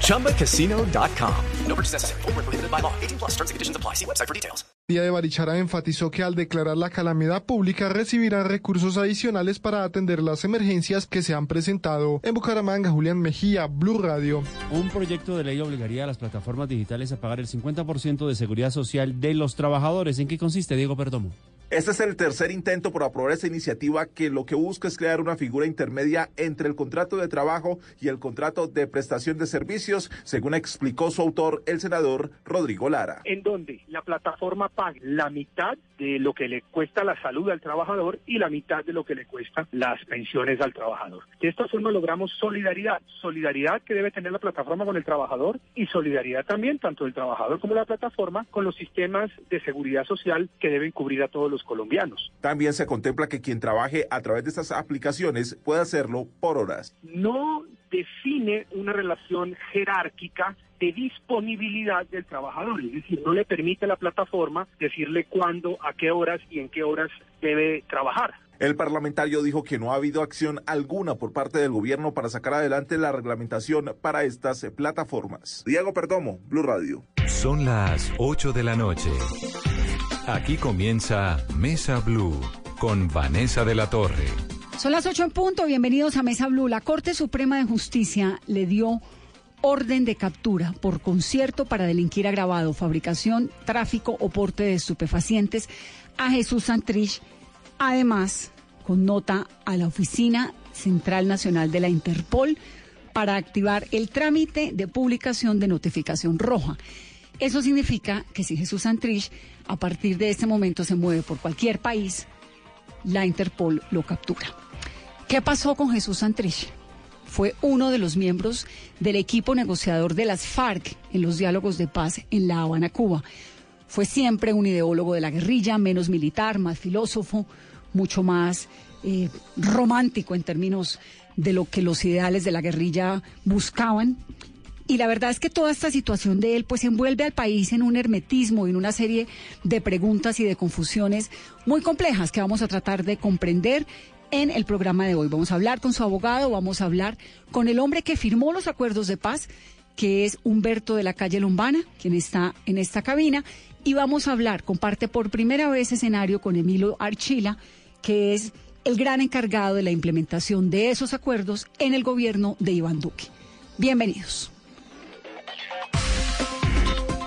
ChumbaCasino.com. No purchase necessary. Full prohibited by law. 18 plus terms and conditions apply. See website for details. Día de Barichara enfatizó que al declarar la calamidad pública recibirán recursos adicionales para atender las emergencias que se han presentado. En Bucaramanga, Julián Mejía, Blue Radio. Un proyecto de ley obligaría a las plataformas digitales a pagar el 50% de seguridad social de los trabajadores. ¿En qué consiste, Diego Perdomo? Este es el tercer intento por aprobar esta iniciativa que lo que busca es crear una figura intermedia entre el contrato de trabajo y el contrato de prestación de servicios, según explicó su autor, el senador Rodrigo Lara. En donde la plataforma pague la mitad de lo que le cuesta la salud al trabajador y la mitad de lo que le cuesta las pensiones al trabajador. De esta forma logramos solidaridad, solidaridad que debe tener la plataforma con el trabajador y solidaridad también tanto del trabajador como la plataforma con los sistemas de seguridad social que deben cubrir a todos los colombianos. También se contempla que quien trabaje a través de estas aplicaciones pueda hacerlo por horas. No define una relación jerárquica de disponibilidad del trabajador, es decir, no le permite a la plataforma decirle cuándo, a qué horas y en qué horas debe trabajar. El parlamentario dijo que no ha habido acción alguna por parte del gobierno para sacar adelante la reglamentación para estas plataformas. Diego Perdomo, Blue Radio. Son las 8 de la noche. Aquí comienza Mesa Blue con Vanessa de la Torre. Son las 8 en punto. Bienvenidos a Mesa Blue. La Corte Suprema de Justicia le dio orden de captura por concierto para delinquir agravado, fabricación, tráfico o porte de estupefacientes a Jesús Santrich. Además, con nota a la Oficina Central Nacional de la Interpol para activar el trámite de publicación de notificación roja. Eso significa que si Jesús Santrich a partir de este momento se mueve por cualquier país, la Interpol lo captura. ¿Qué pasó con Jesús Santrich? Fue uno de los miembros del equipo negociador de las FARC en los diálogos de paz en La Habana, Cuba. Fue siempre un ideólogo de la guerrilla, menos militar, más filósofo, mucho más eh, romántico en términos de lo que los ideales de la guerrilla buscaban. Y la verdad es que toda esta situación de él pues envuelve al país en un hermetismo y en una serie de preguntas y de confusiones muy complejas que vamos a tratar de comprender en el programa de hoy. Vamos a hablar con su abogado, vamos a hablar con el hombre que firmó los acuerdos de paz, que es Humberto de la calle Lombana, quien está en esta cabina, y vamos a hablar, comparte por primera vez escenario con Emilio Archila, que es el gran encargado de la implementación de esos acuerdos en el gobierno de Iván Duque. Bienvenidos.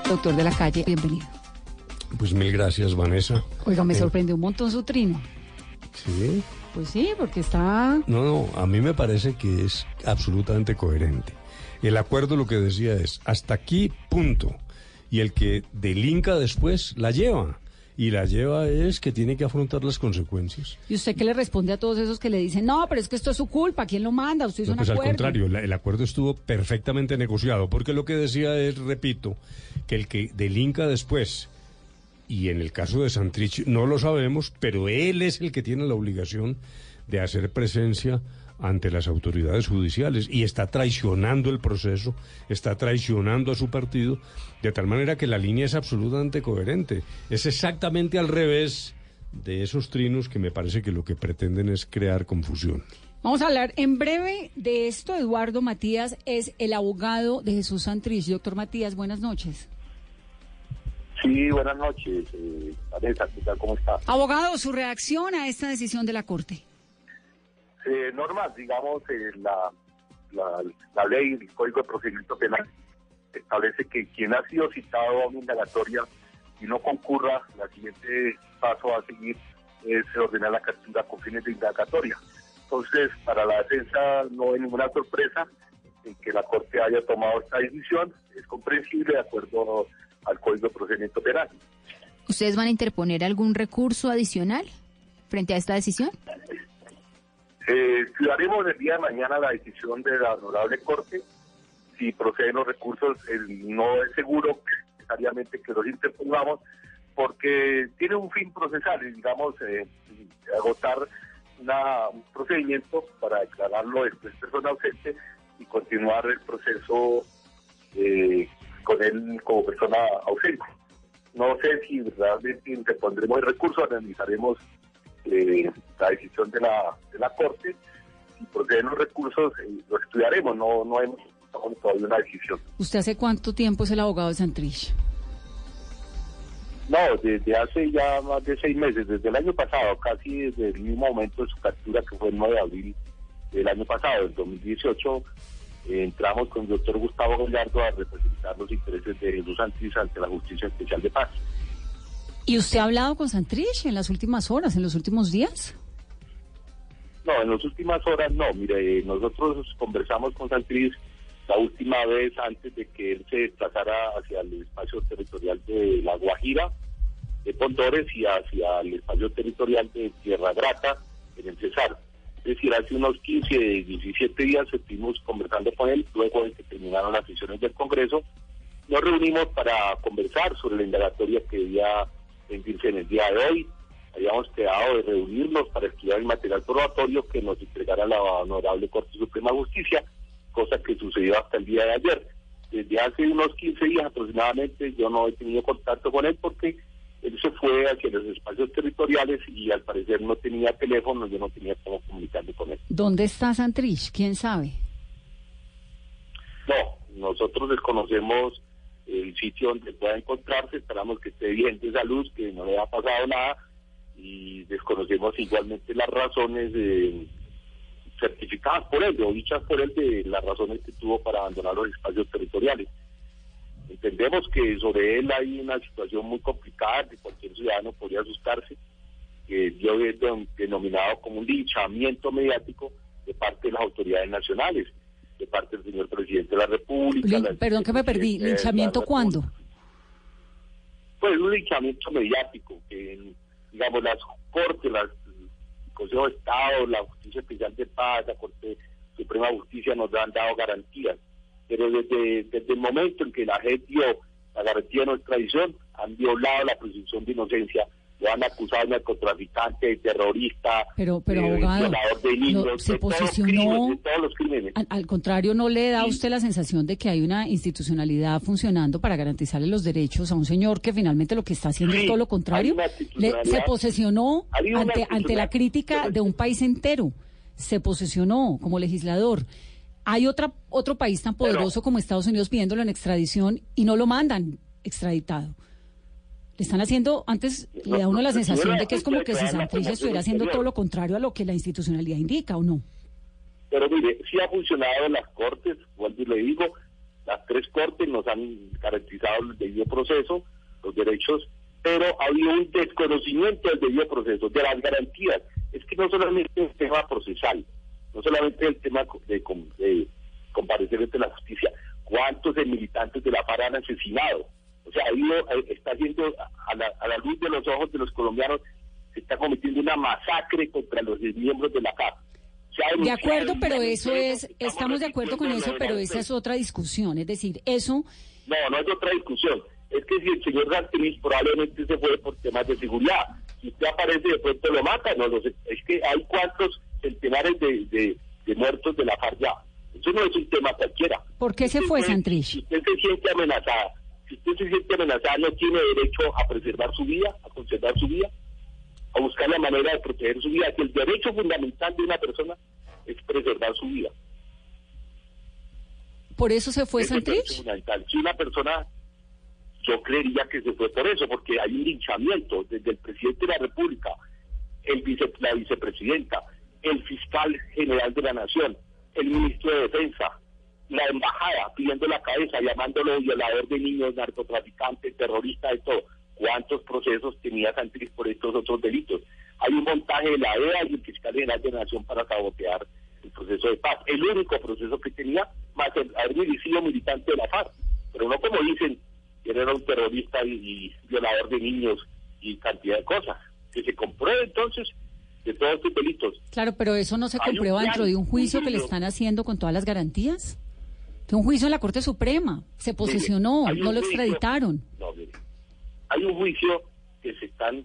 Doctor de la calle, bienvenido. Pues mil gracias, Vanessa. Oiga, me Eh, sorprendió un montón su trino. Sí. Pues sí, porque está... No, no, a mí me parece que es absolutamente coherente. El acuerdo lo que decía es, hasta aquí, punto. Y el que delinca después la lleva. Y la lleva es que tiene que afrontar las consecuencias. ¿Y usted qué le responde a todos esos que le dicen, no, pero es que esto es su culpa, ¿quién lo manda? Usted hizo No, un pues al contrario, la- el acuerdo estuvo perfectamente negociado, porque lo que decía es, repito, que el que delinca después, y en el caso de Santrich no lo sabemos, pero él es el que tiene la obligación de hacer presencia ante las autoridades judiciales y está traicionando el proceso, está traicionando a su partido, de tal manera que la línea es absolutamente coherente. Es exactamente al revés de esos trinos que me parece que lo que pretenden es crear confusión. Vamos a hablar en breve de esto. Eduardo Matías es el abogado de Jesús Santrich. Doctor Matías, buenas noches. Sí, buenas noches, eh. ¿Cómo está? Abogado, su reacción a esta decisión de la Corte. Eh, normal, digamos, eh, la, la, la ley, el Código de Procedimiento Penal, establece que quien ha sido citado a una indagatoria y no concurra, el siguiente paso a seguir es ordenar la captura con fines de indagatoria. Entonces, para la defensa no hay ninguna sorpresa en que la Corte haya tomado esta decisión, es comprensible de acuerdo al Código de Procedimiento Penal. ¿Ustedes van a interponer algún recurso adicional frente a esta decisión? Eh, estudiaremos el día de mañana la decisión de la honorable corte. Si proceden los recursos, no es seguro necesariamente que los interpongamos, porque tiene un fin procesal, digamos, eh, agotar una- un procedimiento para declararlo después persona ausente y continuar el proceso eh, con él como persona ausente. No sé si realmente interpondremos el recurso, analizaremos eh, la decisión de la, de la Corte y proceden los recursos, eh, lo estudiaremos, no, no hemos tomado todavía una decisión. ¿Usted hace cuánto tiempo es el abogado de Santrich? No, desde hace ya más de seis meses, desde el año pasado, casi desde el mismo momento de su captura, que fue el 9 de abril del año pasado, del 2018, eh, entramos con el doctor Gustavo Gallardo a representar los intereses de Jesús Santis ante la Justicia Especial de Paz. ¿Y usted ha hablado con Santrich en las últimas horas, en los últimos días? No, en las últimas horas no. Mire, eh, nosotros conversamos con Santriz la última vez antes de que él se desplazara hacia el espacio territorial de La Guajira, de Pondores, y hacia el espacio territorial de Tierra Grata, en el Cesar. Es decir, hace unos 15, 17 días estuvimos conversando con él, luego de que terminaron las sesiones del Congreso. Nos reunimos para conversar sobre la indagatoria que debía rendirse en el día de hoy. Habíamos quedado de reunirnos para estudiar el material probatorio que nos entregara la Honorable Corte Suprema de Justicia, cosa que sucedió hasta el día de ayer. Desde hace unos 15 días aproximadamente yo no he tenido contacto con él porque él se fue hacia los espacios territoriales y al parecer no tenía teléfono, yo no tenía cómo comunicarme con él. ¿Dónde está Santrich? ¿Quién sabe? No, nosotros desconocemos el sitio donde pueda encontrarse, esperamos que esté bien de salud, que no le haya pasado nada y desconocemos igualmente las razones eh, certificadas por él o dichas por él de las razones que tuvo para abandonar los espacios territoriales. Entendemos que sobre él hay una situación muy complicada que cualquier ciudadano podría asustarse, que de- de- denominado como un linchamiento mediático de parte de las autoridades nacionales, de parte del señor presidente de la República. Lin- perdón que me perdí. ¿Linchamiento cuándo? pues un linchamiento mediático que digamos las cortes las el Consejo de Estado la Justicia Especial de Paz la Corte Suprema de Justicia nos han dado garantías pero desde, desde el momento en que la JEP dio la garantía de no extradición han violado la presunción de inocencia lo han acusado de narcotraficante de terrorista Pero, pero de abogado, violador de niños no, se de todos posicionó. crímenes, de todos los crímenes Al, al contrario, ¿no le da a usted la sensación de que hay una institucionalidad funcionando para garantizarle los derechos a un señor que finalmente lo que está haciendo es todo lo contrario? Le- se posesionó ante, ante la crítica de un país entero. Se posesionó como legislador. Hay otra, otro país tan poderoso como Estados Unidos pidiéndolo en extradición y no lo mandan extraditado. Le están haciendo, antes le da uno la sensación de que es como que si Santrich estuviera haciendo todo lo contrario a lo que la institucionalidad indica, ¿o no? Pero mire, sí ha funcionado en las cortes, vuelvo y le digo, las tres cortes nos han garantizado el debido proceso, los derechos, pero ha habido un desconocimiento del debido proceso, de las garantías. Es que no solamente es el tema procesal, no solamente el tema de, de comparecer ante la justicia, cuántos de militantes de la FARC han asesinado. O sea, eh, está haciendo a la, a la luz de los ojos de los colombianos, se está cometiendo una masacre contra los miembros de la ha De acuerdo, pero eso es, estamos de acuerdo con eso, pero esa es otra discusión. Es decir, eso, No, no es otra discusión. Es que si el señor Santrich probablemente se fue por temas de seguridad. Si usted aparece de pronto lo mata, no lo sé. Es que hay cuantos centenares de, de, de muertos de la FARC ya. Eso no es un tema cualquiera. ¿por qué se fue Santrich? Si usted se siente amenazada, si usted se siente amenazada, no tiene derecho a preservar su vida, a conservar su vida, a buscar la manera de proteger su vida. Que el derecho fundamental de una persona es preservar su vida. ¿Por eso se fue es Santrich? Si una persona, yo creería que se fue por eso, porque hay un linchamiento desde el presidente de la República, el vice- la vicepresidenta, el fiscal general de la Nación, el ministro de Defensa, la embajada pidiendo la cabeza, llamándolo violador de niños, narcotraficante, terrorista, de todo. ¿Cuántos procesos tenía Santrich por estos otros delitos? Hay un montaje de la EA y el fiscal general de la Nación para sabotear el proceso de paz. El único proceso que tenía, más el haber sido militante de la FARC. Pero no como dicen, que era un terrorista y, y violador de niños y cantidad de cosas. Que se compruebe entonces de todos estos delitos. Claro, pero eso no se comprueba dentro de un juicio que le están haciendo con todas las garantías. De un juicio en la Corte Suprema. Se un no lo juicio- extraditaron. No, mire, hay un juicio que se están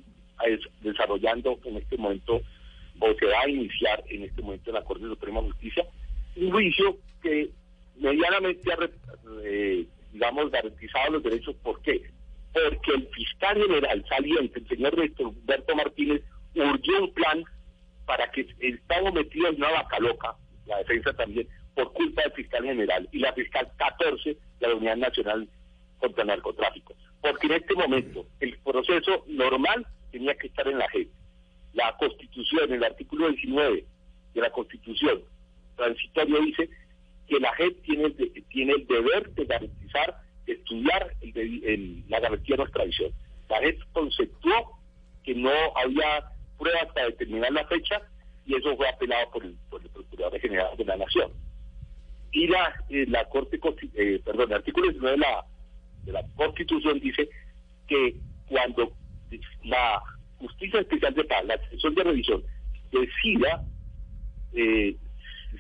eh, desarrollando en este momento o se va a iniciar en este momento en la Corte Suprema de Justicia, un juicio que medianamente ha, eh, digamos, garantizado los derechos. ¿Por qué? Porque el fiscal general saliente, el señor Humberto Martínez, urgió un plan para que estamos metidos en una vaca loca, la defensa también, por culpa del fiscal general y la fiscal 14 de la Unidad Nacional contra el Narcotráfico. Porque en este momento el proceso normal tenía que estar en la JEP. La Constitución, el artículo 19 de la Constitución transitorio dice que la JEP tiene el, el deber de garantizar, de estudiar la garantía de extradición. La JEP conceptuó que no había pruebas para determinar la fecha y eso fue apelado por el, por el Procurador General de la Nación. Y la, eh, la Corte, eh, perdón, el artículo 19 de la, de la Constitución dice que cuando la Justicia Especial de Paz, la sesión de revisión, decida eh,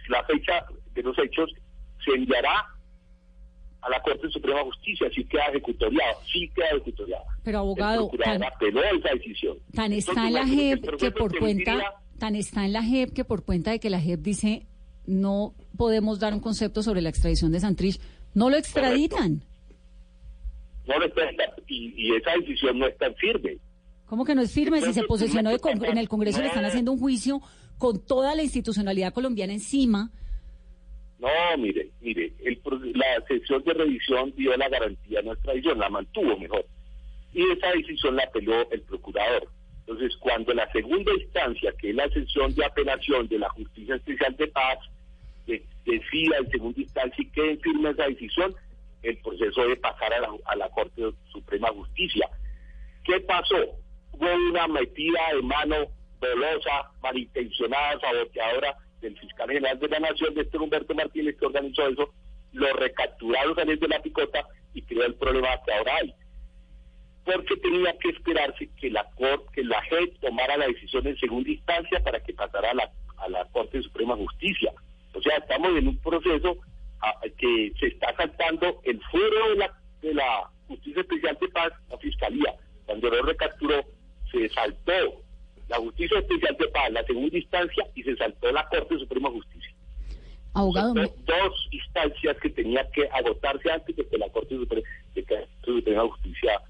la fecha de los hechos, se enviará a la Corte Suprema de Justicia, sí queda ejecutoriado, sí queda ejecutoriado. Pero abogado, tan, esa decisión. tan está en la JEP que por cuenta, tan está en la JEP que por cuenta de que la JEP dice no podemos dar un concepto sobre la extradición de Santrich, no lo extraditan. No lo extraditan y, y esa decisión no es tan firme. ¿Cómo que no es firme? Si se posesionó en el Congreso le están haciendo un juicio con toda la institucionalidad colombiana encima. No, mire, mire, el, la sesión de revisión dio la garantía de nuestra decisión, la mantuvo mejor. Y esa decisión la apeló el procurador. Entonces, cuando la segunda instancia, que es la sesión de apelación de la Justicia Especial de Paz, decida en segunda instancia y quede firme esa decisión, el proceso debe pasar a la, Corte Suprema de Justicia. ¿Qué pasó? Hubo una metida de mano dolosa, malintencionada, saboteadora del fiscal general de la Nación, de este Humberto Martínez, que organizó eso, lo recapturaron a de la picota y creó el problema que ahora hay. Porque tenía que esperarse que la Corte, que la JEP tomara la decisión en segunda instancia para que pasara a la, a la Corte Suprema de Justicia. O sea, estamos en un proceso ah, que se está saltando el fuero de la, de la Justicia Especial de Paz, la Fiscalía. Cuando lo recapturó, se saltó la Justicia Especial de Paz, la segunda instancia, y se saltó la Corte Suprema de Justicia. Abogado. Dos instancias que tenía que agotarse antes de que la Corte Suprema, de, de Justicia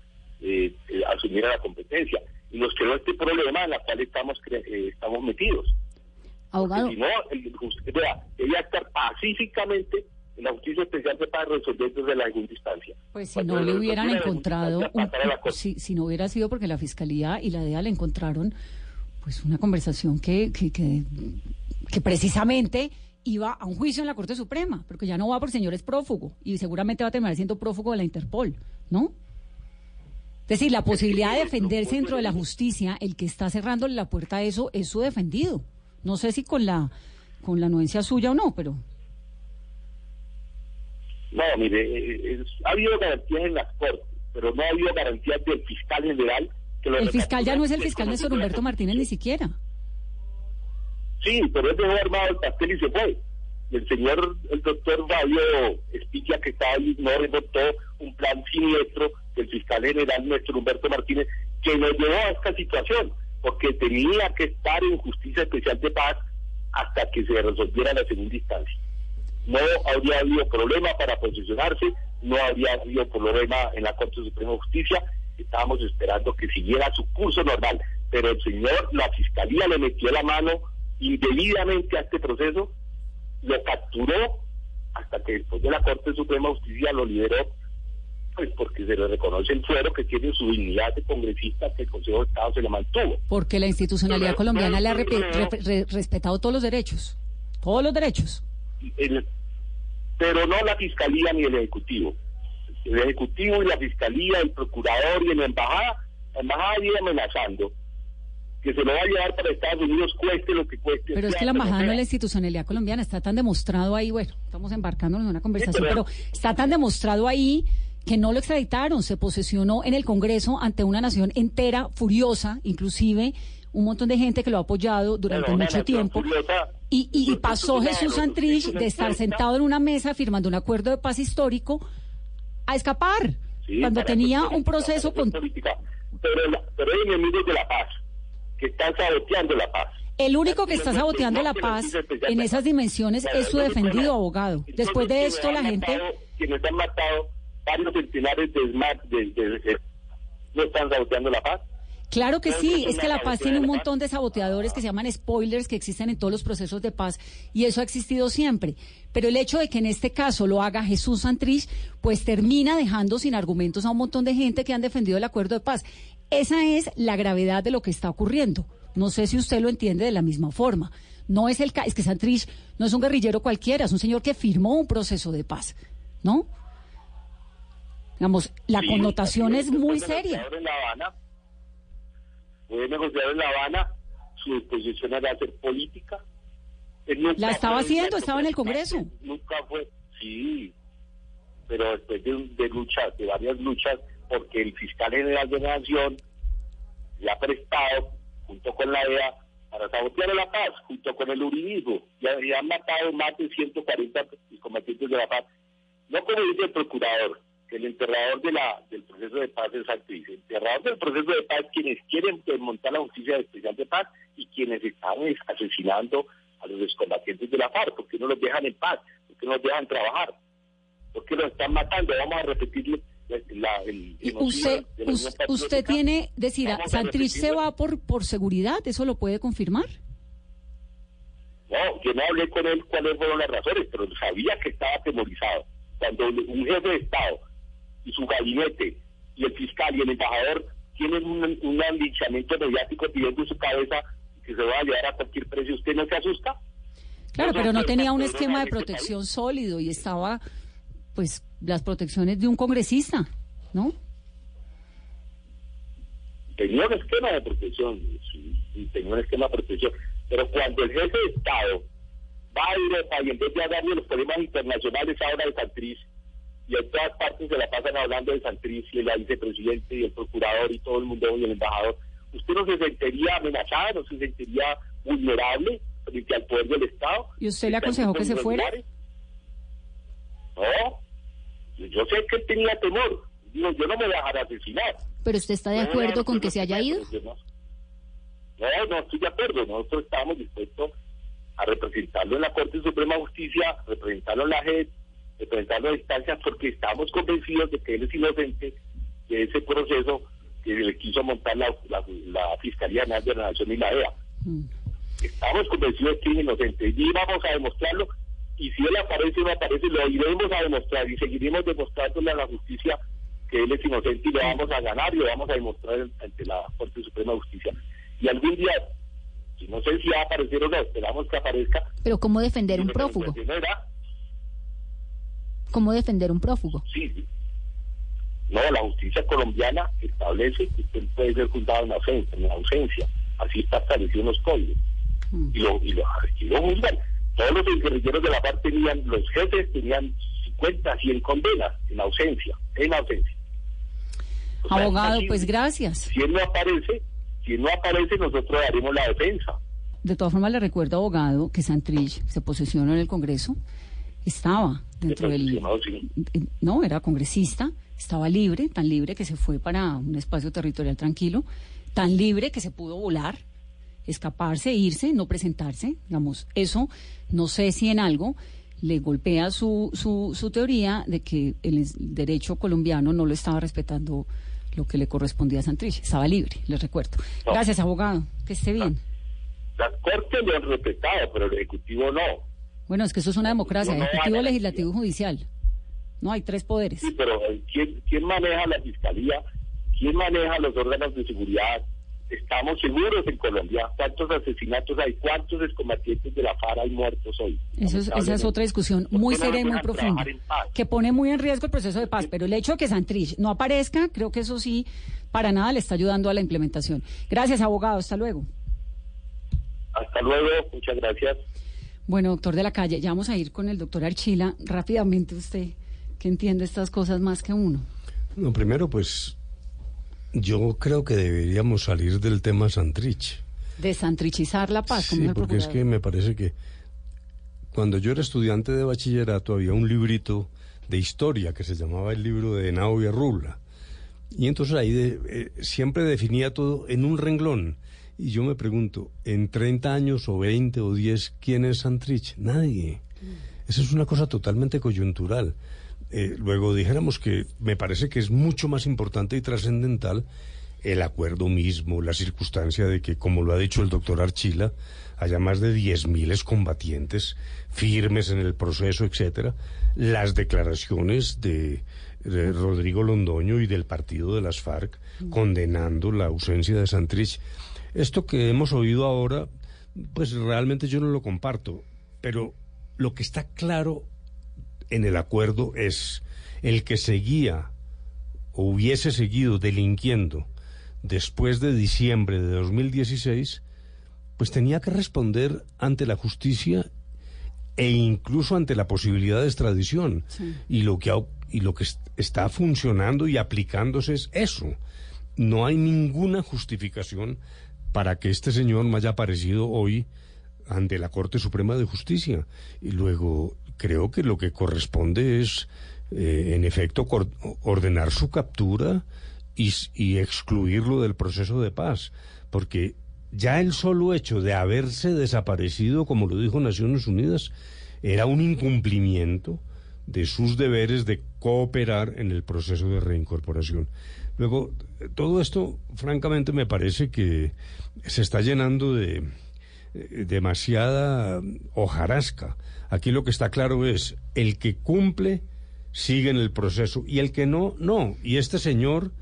eh, eh, asumiera la competencia. Y nos quedó este problema en el cual estamos, eh, estamos metidos. Abogado. Si no, el, debía estar pacíficamente en la Justicia Especial Paz resolver desde la segunda instancia. Pues si no le hubieran encontrado, si, si no hubiera sido porque la Fiscalía y la DEA le encontraron pues una conversación que, que, que, precisamente iba a un juicio en la Corte Suprema, porque ya no va por señores prófugo y seguramente va a terminar siendo prófugo de la Interpol, ¿no? Es decir, la posibilidad de defenderse dentro de la justicia, el que está cerrándole la puerta a eso es su defendido. No sé si con la con la anuencia suya o no, pero no, mire, eh, eh, ha habido garantías en las cortes, pero no ha habido garantías del fiscal general el fiscal ya no es el fiscal Néstor Humberto Martínez ni siquiera. Sí, pero él dejó armado el pastel y se fue. El señor, el doctor Fabio Espitia, que estaba ahí, no votó un plan siniestro del fiscal general Néstor Humberto Martínez, que nos llevó a esta situación, porque tenía que estar en justicia especial de paz hasta que se resolviera la segunda instancia. No habría habido problema para posicionarse, no habría habido problema en la Corte Suprema de Justicia, estábamos esperando que siguiera su curso normal, pero el señor, la fiscalía le metió la mano indebidamente a este proceso, lo capturó hasta que después de la Corte Suprema de Justicia lo liberó, pues porque se le reconoce el fuero que tiene su dignidad de congresista que el Consejo de Estado se le mantuvo. Porque la institucionalidad colombiana le ha respetado todos los derechos, todos los derechos. pero no la Fiscalía ni el Ejecutivo el Ejecutivo y la Fiscalía, el Procurador y la Embajada, la Embajada viene amenazando que se lo va a llevar para Estados Unidos, cueste lo que cueste. Pero es que la embajada no es la institucionalidad colombiana, está tan demostrado ahí, bueno, estamos embarcándonos en una conversación, pero, está tan demostrado ahí que no lo extraditaron, se posesionó en el Congreso ante una nación entera, furiosa, inclusive un montón de gente que lo ha apoyado durante mucho tiempo. y, y pasó Jesús Santrich de estar sentado en una mesa firmando un acuerdo de paz histórico a escapar. cuando tenía un proceso con... pero, pero hay enemigos de la paz que están saboteando la paz. El único que está saboteando la paz en esas dimensiones es su defendido abogado. Después de esto, la gente... quienes han matado varios centenares de SMAT no están saboteando la paz. Claro que sí, es que la paz tiene un montón de saboteadores que se llaman spoilers que existen en todos los procesos de paz y eso ha existido siempre. Pero el hecho de que en este caso lo haga Jesús Santrich, pues termina dejando sin argumentos a un montón de gente que han defendido el acuerdo de paz. Esa es la gravedad de lo que está ocurriendo. No sé si usted lo entiende de la misma forma. No es el es que Santrich no es un guerrillero cualquiera, es un señor que firmó un proceso de paz, ¿no? Digamos, la Sí, connotación es muy seria. en La Habana, en La Habana, su disposición era hacer política. La estaba haciendo, estaba en el Congreso. Nunca fue, sí, pero después de, de luchas, de varias luchas, porque el fiscal general de la Nación le ha prestado, junto con la EA, para sabotear la paz, junto con el uribismo, y, ha- y han matado más de 140 combatientes de la paz. No como dice el procurador, que el enterrador del proceso de paz es actriz. El enterrador del proceso de paz quienes quieren desmontar la justicia especial de paz y quienes están es, asesinando a los excombatientes de la FARC, porque no los dejan en paz, porque no los dejan trabajar, porque los están matando. Vamos a repetirle la, el usted, tiene, decir, Santrich se va por, por seguridad, ¿eso lo puede confirmar? No, yo no hablé con él cuáles fueron las razones, pero sabía que estaba atemorizado. Cuando un jefe de Estado y su gabinete y el fiscal y el embajador tienen un, un linchamiento mediático pidiendo su cabeza que se va a llevar a cualquier precio, ¿usted no se asusta? Claro, pero no tenía un esquema de este protección sólido y estaba, pues, las protecciones de un congresista, ¿no? Tenía un esquema de protección, sí, tenía un esquema de protección, pero cuando el jefe de Estado va a Europa y en vez de hablar de los problemas internacionales habla de Santriz, y en todas partes se la pasan hablando de Santriz y la vicepresidente y el procurador y todo el mundo y el embajador, ¿usted no se sentiría amenazada, no se sentiría vulnerable frente al poder del Estado? ¿Y usted le aconsejó que se fuera? No, yo sé que él tenía temor. Digo, yo no me voy a dejar asesinar. ¿Pero usted está de No, acuerdo con que se haya ido? No, no, estoy de acuerdo. Nosotros estamos dispuestos a representarlo en la Corte Suprema de Justicia, representarlo en la JEP, representarlo a distancia, porque estamos convencidos de que él es inocente de ese proceso que le quiso montar la, la, la Fiscalía General de la Nación y la EA. Mm. Estamos convencidos de que es inocente y vamos a demostrarlo. Y si él aparece o no aparece, lo iremos a demostrar y seguiremos demostrándole a la justicia que él es inocente y lo vamos a ganar y lo vamos a demostrar ante la Corte Suprema de Justicia. Y algún día, si no sé si va a aparecer o no, esperamos que aparezca. Pero ¿cómo defender un prófugo? era, ¿Cómo defender un prófugo? sí. No, la justicia colombiana establece que usted puede ser juzgado en ausencia, en ausencia. Así está establecido en los códigos. Y lo, y lo, y lo juzgan. Todos los guerrilleros de la paz tenían, los jefes tenían 50, 100 condenas en ausencia, en ausencia. O Abogado, pues gracias. Si él no aparece, si él no aparece, nosotros daremos la defensa. De todas formas, le recuerdo, abogado, que Santrich se posesionó en el Congreso, estaba dentro del... Sí. No, era congresista, estaba libre, tan libre que se fue para un espacio territorial tranquilo, tan libre que se pudo volar, escaparse, irse, no presentarse, digamos, eso no sé si en algo le golpea su, su, su teoría de que el derecho colombiano no lo estaba respetando lo que le correspondía a Santrich, estaba libre, les recuerdo. No. Gracias, abogado, que esté bien. Las cortes lo han respetado, pero el Ejecutivo no. Bueno, es que eso es una democracia, No, ejecutivo, legislativo y judicial. No hay tres poderes. Sí, pero eh, ¿quién, ¿quién maneja la fiscalía? ¿Quién maneja los órganos de seguridad? Estamos seguros en Colombia. ¿Cuántos asesinatos hay? ¿Cuántos excombatientes de la FARC hay muertos hoy? Eso es- esa es otra discusión ¿Por muy seria y muy profunda, trabajar en paz? que pone muy en riesgo el proceso de paz, pero el hecho de que Santrich no aparezca, creo que eso sí, para nada le está ayudando a la implementación. Gracias, abogado, hasta luego. Hasta luego, muchas gracias. Bueno, doctor de la calle, ya vamos a ir con el doctor Archila. Rápidamente usted, que entiende estas cosas más que uno. No, primero, pues yo creo que deberíamos salir del tema Santrich. Desantrichizar la paz, Sí, porque es que me parece que cuando yo era estudiante de bachillerato había un librito de historia que se llamaba el libro de Henao y Arrula. Y entonces ahí de- eh, siempre definía todo en un renglón. Y yo me pregunto, en 30 años o 20 o 10, ¿quién es Santrich? Nadie. Eso es una cosa totalmente coyuntural. Eh, luego dijéramos que me parece que es mucho más importante y trascendental el acuerdo mismo, la circunstancia de que, como lo ha dicho el doctor Archila, haya más de 10.000 combatientes firmes en el proceso, etcétera, las declaraciones de, de Rodrigo Londoño y del partido de las FARC condenando la ausencia de Santrich. Esto que hemos oído ahora, pues realmente yo no lo comparto, pero lo que está claro en el acuerdo es el que seguía o hubiese seguido delinquiendo después de diciembre de 2016, pues tenía que responder ante la justicia e incluso ante la posibilidad de extradición. Y lo que ha- y lo que est- está funcionando y aplicándose es eso. No hay ninguna justificación para que este señor no haya aparecido hoy ante la Corte Suprema de Justicia. Y luego creo que lo que corresponde es, eh, en efecto, ordenar su captura y, excluirlo del proceso de paz. Porque ya el solo hecho de haberse desaparecido, como lo dijo Naciones Unidas, era un incumplimiento de sus deberes de cooperar en el proceso de reincorporación. Luego, todo esto, francamente, me parece que se está llenando de eh, demasiada hojarasca. Aquí lo que está claro es, el que cumple sigue en el proceso y el que no, no. Y este señor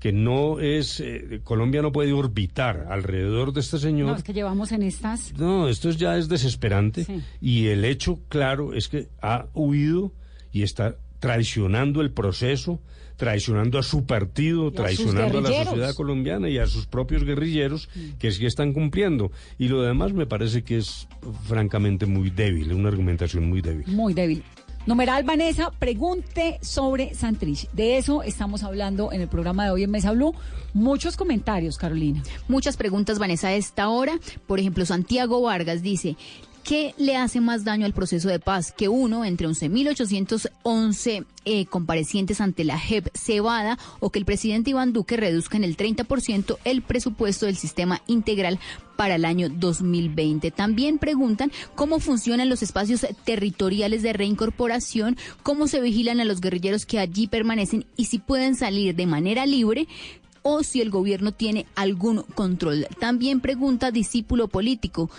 que no es, eh, Colombia no puede orbitar alrededor de este señor. No, es que llevamos en estas. No, esto es- ya es desesperante. Sí. Y el hecho, claro, es que ha huido y está traicionando el proceso, traicionando a su partido, a traicionando a la sociedad colombiana y a sus propios guerrilleros que sí están cumpliendo. Y lo demás me parece que es francamente muy débil, una argumentación muy débil. Muy débil. Numeral Vanessa, pregunte sobre Santrich. De eso estamos hablando en el programa de hoy en Mesa Blue. Muchos comentarios, Carolina. Muchas preguntas, Vanessa, a esta hora. Por ejemplo, Santiago Vargas dice, ¿qué le hace más daño al proceso de paz que uno entre 11.811 eh, comparecientes ante la JEP Cebada o que el presidente Iván Duque reduzca en el 30% el presupuesto del sistema integral para el año 2020. También preguntan cómo funcionan los espacios territoriales de reincorporación, cómo se vigilan a los guerrilleros que allí permanecen y si pueden salir de manera libre o si el gobierno tiene algún control. También pregunta discípulo político.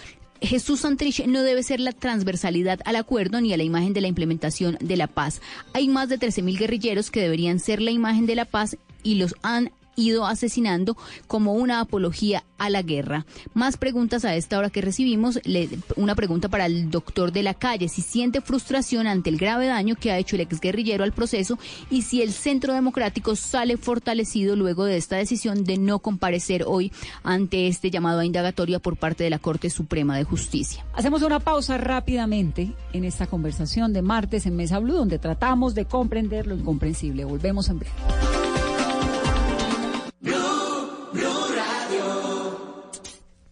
Jesús Santrich no debe ser la transversalidad al acuerdo ni a la imagen de la implementación de la paz. Hay más de 13.000 guerrilleros que deberían ser la imagen de la paz y los han ido asesinando como una apología a la guerra. Más preguntas a esta hora que recibimos. Una pregunta para el doctor de la calle. Si siente frustración ante el grave daño que ha hecho el exguerrillero al proceso y si el Centro Democrático sale fortalecido luego de esta decisión de no comparecer hoy ante este llamado a indagatoria por parte de la Corte Suprema de Justicia. Hacemos una pausa rápidamente en esta conversación de martes en Mesa Blue, donde tratamos de comprender lo incomprensible. Volvemos en breve.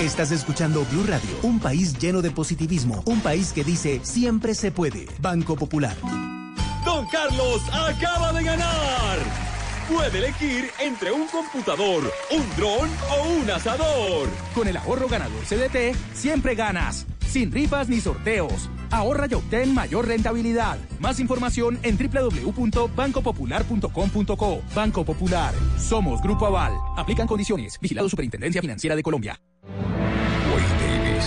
Estás escuchando Blue Radio, un país lleno de positivismo, un país que dice siempre se puede. Banco Popular. Don Carlos acaba de ganar. Puede elegir entre un computador, un dron o un asador. Con el ahorro ganador CDT, siempre ganas. Sin rifas ni sorteos. Ahorra y obtén mayor rentabilidad. Más información en www.bancopopular.com.co. Banco Popular. Somos Grupo Aval. Aplican condiciones. Vigilado Superintendencia Financiera de Colombia.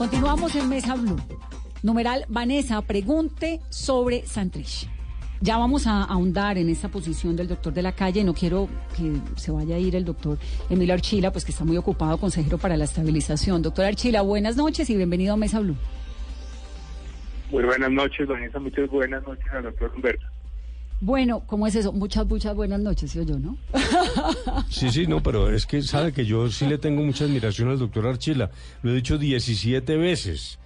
Continuamos en Mesa Blue. Numeral Vanessa, pregunte sobre Santrich. Ya vamos a ahondar en esta posición del doctor de la calle. No quiero que se vaya a ir el doctor Emilio Archila, pues que está muy ocupado, consejero para la estabilización. Doctor Archila, buenas noches y bienvenido a Mesa Blue. Muy buenas noches, Vanessa. Muchas buenas noches al doctor Humberto. Bueno, ¿cómo es eso? Muchas, muchas buenas noches, ¿sí o yo, no? Sí, sí, no, pero es que sabe que yo sí le tengo mucha admiración al doctor Archila. Lo he dicho 17 veces.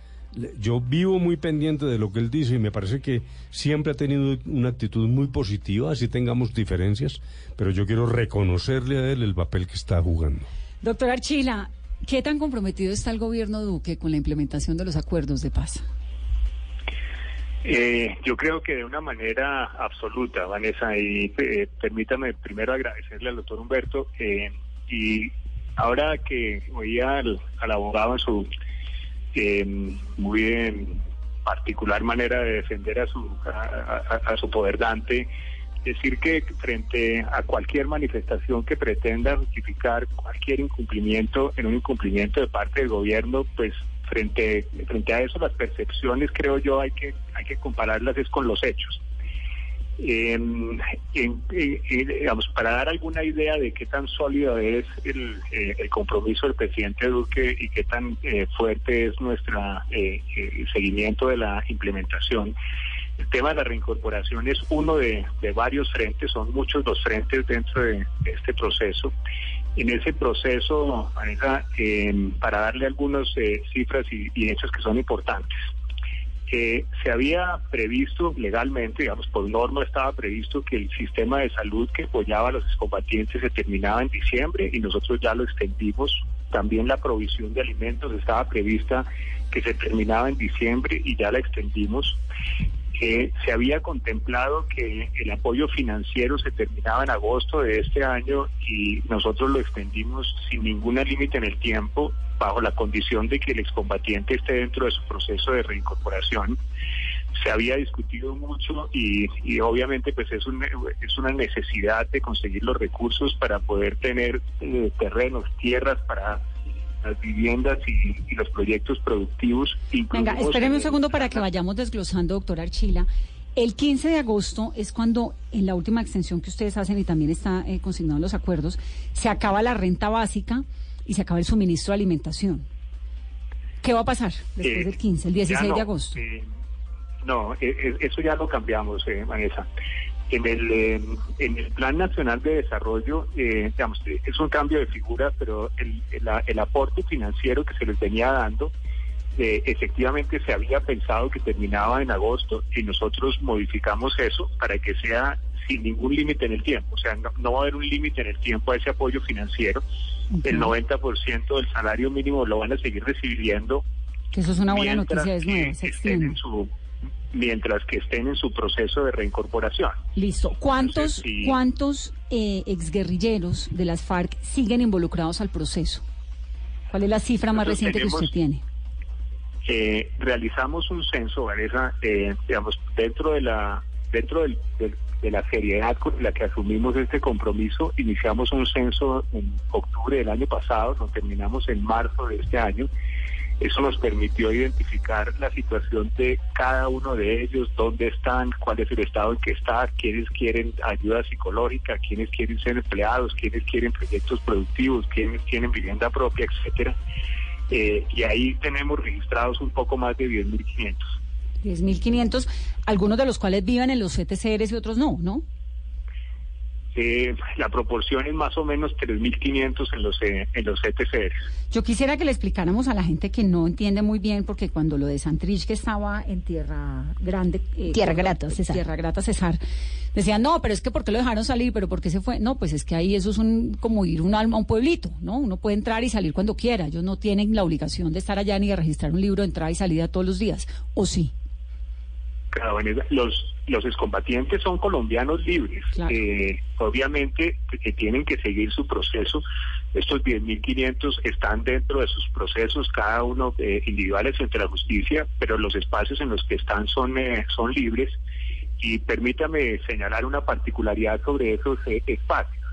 Yo vivo muy pendiente de lo que él dice y me parece que siempre ha tenido una actitud muy positiva, así tengamos diferencias, pero yo quiero reconocerle a él el papel que está jugando. Doctor Archila, ¿qué tan comprometido está el gobierno Duque con la implementación de los acuerdos de paz? Eh, yo creo que de una manera absoluta, Vanessa, y eh, permítame primero agradecerle al doctor Humberto. eh, y ahora que oía al, abogado en su eh, muy eh, particular manera de defender a su, a, a- a su poder dante, decir que frente a cualquier manifestación que pretenda justificar cualquier incumplimiento en un incumplimiento de parte del gobierno, pues frente frente a eso las percepciones creo yo hay que hay que compararlas es con los hechos. Digamos, para dar alguna idea de qué tan sólido es el, eh, el compromiso del presidente Duque y qué tan eh, fuerte es nuestro seguimiento de la implementación, el tema de la reincorporación es uno de, de varios frentes, son muchos los frentes dentro de, de este proceso. En ese proceso, eh, para darle algunas eh, cifras y, y hechos que son importantes, eh, se había previsto legalmente, digamos, por norma estaba previsto que el sistema de salud que apoyaba a los excombatientes se terminaba en diciembre y nosotros ya lo extendimos. También la provisión de alimentos estaba prevista que se terminaba en diciembre y ya la extendimos. Eh, se había contemplado que el apoyo financiero se terminaba en agosto de este año y nosotros lo extendimos sin ningún límite en el tiempo, bajo la condición de que el excombatiente esté dentro de su proceso de reincorporación. Se había discutido mucho y, y obviamente pues es, un- es una necesidad de conseguir los recursos para poder tener eh, terrenos, tierras para las viviendas y, y los proyectos productivos. Venga, espéreme un segundo para que vayamos desglosando, doctor Archila. El 15 de agosto es cuando, en la última extensión que ustedes hacen y también está eh, consignado en los acuerdos, se acaba la renta básica y se acaba el suministro de alimentación. ¿Qué va a pasar después Eh, del 15, el ya 16 no, de agosto? eh, no, eh, eso ya lo cambiamos, eh, Vanessa. En el, eh, en el Plan Nacional de Desarrollo, eh, digamos, eh, es un cambio de figura, pero el, el, el aporte financiero que se les venía dando, eh, efectivamente se había pensado que terminaba en agosto y nosotros modificamos eso para que sea sin ningún límite en el tiempo. O sea, no, no va a haber un límite en el tiempo a ese apoyo financiero. El 90% del salario mínimo lo van a seguir recibiendo Que eso es una buena noticia, es nueva, se estén en su mientras que estén en su proceso de reincorporación. Listo. ¿Cuántos, Entonces, sí. cuántos eh, exguerrilleros de las FARC siguen involucrados al proceso? ¿Cuál es la cifra más reciente que usted tiene? Eh, realizamos un censo, Vanessa, eh, digamos, dentro de la dentro del- del- de la seriedad con la que asumimos este compromiso, iniciamos un censo en octubre del año pasado, lo terminamos en marzo de este año. Eso nos permitió identificar la situación de cada uno de ellos, dónde están, cuál es el estado en que está, quiénes quieren ayuda psicológica, quiénes quieren ser empleados, quiénes quieren proyectos productivos, quiénes tienen vivienda propia, etcétera. Eh, y ahí tenemos registrados un poco más de 10.500. 10.500, algunos de los cuales viven en los CTCRs y otros no, ¿no? Eh, la proporción es más o menos 3.500 en los, eh, en los ETCR. Yo quisiera que le explicáramos a la gente que no entiende muy bien, porque cuando lo de Santrich, que estaba en Tierra Grande... eh, Tierra cuando- Grata, Cesar. Tierra Grata, Cesar, decían, no, pero es que ¿por qué lo dejaron salir? ¿Pero por qué se fue? No, pues es que ahí eso es un, como ir un alma a un pueblito, ¿no? Uno puede entrar y salir cuando quiera. Ellos no tienen la obligación de estar allá ni de registrar un libro de entrada y salida todos los días. ¿O sí? Claro, los, los excombatientes son colombianos libres. Eh, obviamente que tienen que seguir su proceso. Estos 10.500 están dentro de sus procesos, cada uno eh, individuales a la justicia, pero los espacios en los que están son, eh, son libres. Y permítame señalar una particularidad sobre esos eh, espacios.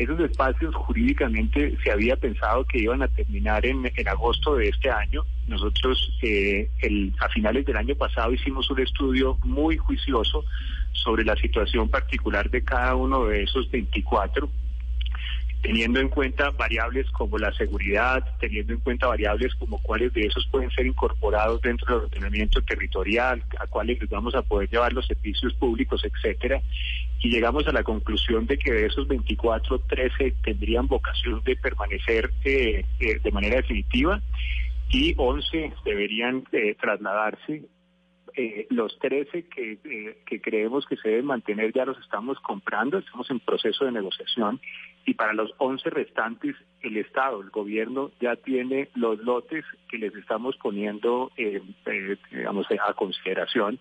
Esos espacios jurídicamente se había pensado que iban a terminar en, agosto de este año. Nosotros eh, a finales del año pasado hicimos un estudio muy juicioso sobre la situación particular de cada uno de esos 24 teniendo en cuenta variables como la seguridad, teniendo en cuenta variables como cuáles de esos pueden ser incorporados dentro del ordenamiento territorial, a cuáles les vamos a poder llevar los servicios públicos, etcétera, y llegamos a la conclusión de que de esos 24, 13 tendrían vocación de permanecer eh, eh, de manera definitiva y 11 deberían eh, trasladarse. Eh, los 13 que, eh, que creemos que se deben mantener ya los estamos comprando, estamos en proceso de negociación y para los 11 restantes el Estado, el gobierno ya tiene los lotes que les estamos poniendo eh, eh, a consideración.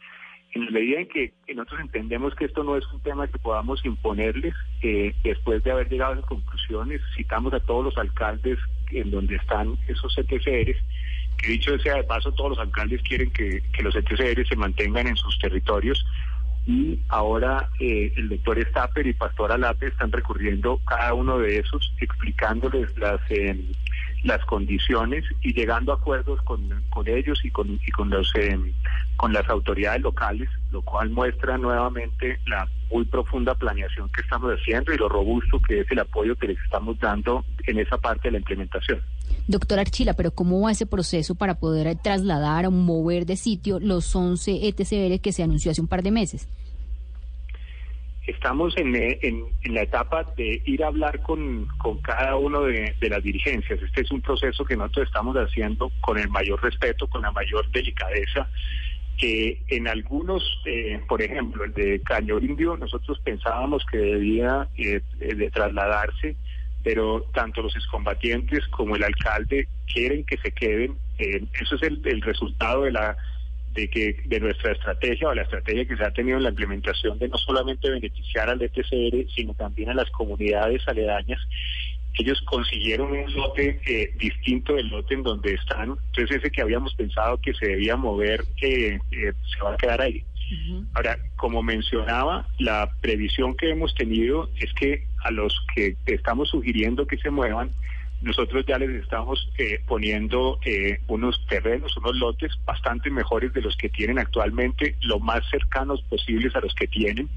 En la medida en que nosotros entendemos que esto no es un tema que podamos imponerles, eh, después de haber llegado a las conclusiones, citamos a todos los alcaldes en donde están esos ETCRs, que dicho sea de paso, todos los alcaldes quieren que, que los ETCR se mantengan en sus territorios y ahora eh, el doctor Stapper y Pastora Lape están recurriendo cada uno de esos, explicándoles las eh, las condiciones y llegando a acuerdos con, con ellos y con y con los eh, con las autoridades locales, lo cual muestra nuevamente la muy profunda planeación que estamos haciendo y lo robusto que es el apoyo que les estamos dando en esa parte de la implementación. Doctor Archila, pero ¿cómo va ese proceso para poder trasladar o mover de sitio los 11 ETCR que se anunció hace un par de meses? Estamos en, eh, en, en la etapa de ir a hablar con, con cada uno de, de las dirigencias. Este es un proceso que nosotros estamos haciendo con el mayor respeto, con la mayor delicadeza. que en algunos, eh, por ejemplo, el de Caño Indio, nosotros pensábamos que debía eh, de trasladarse, pero tanto los excombatientes como el alcalde quieren que se queden. Eh, eso es el, el resultado de la de que de nuestra estrategia o la estrategia que se ha tenido en la implementación de no solamente beneficiar al ETCR, sino también a las comunidades aledañas. Ellos consiguieron un lote eh, distinto del lote en donde están. Entonces ese que habíamos pensado que se debía mover, eh, eh, se va a quedar ahí. Ahora, como mencionaba, la previsión que hemos tenido es que a los que estamos sugiriendo que se muevan, nosotros ya les estamos eh, poniendo eh, unos terrenos, unos lotes bastante mejores de los que tienen actualmente, lo más cercanos posibles a los que tienen.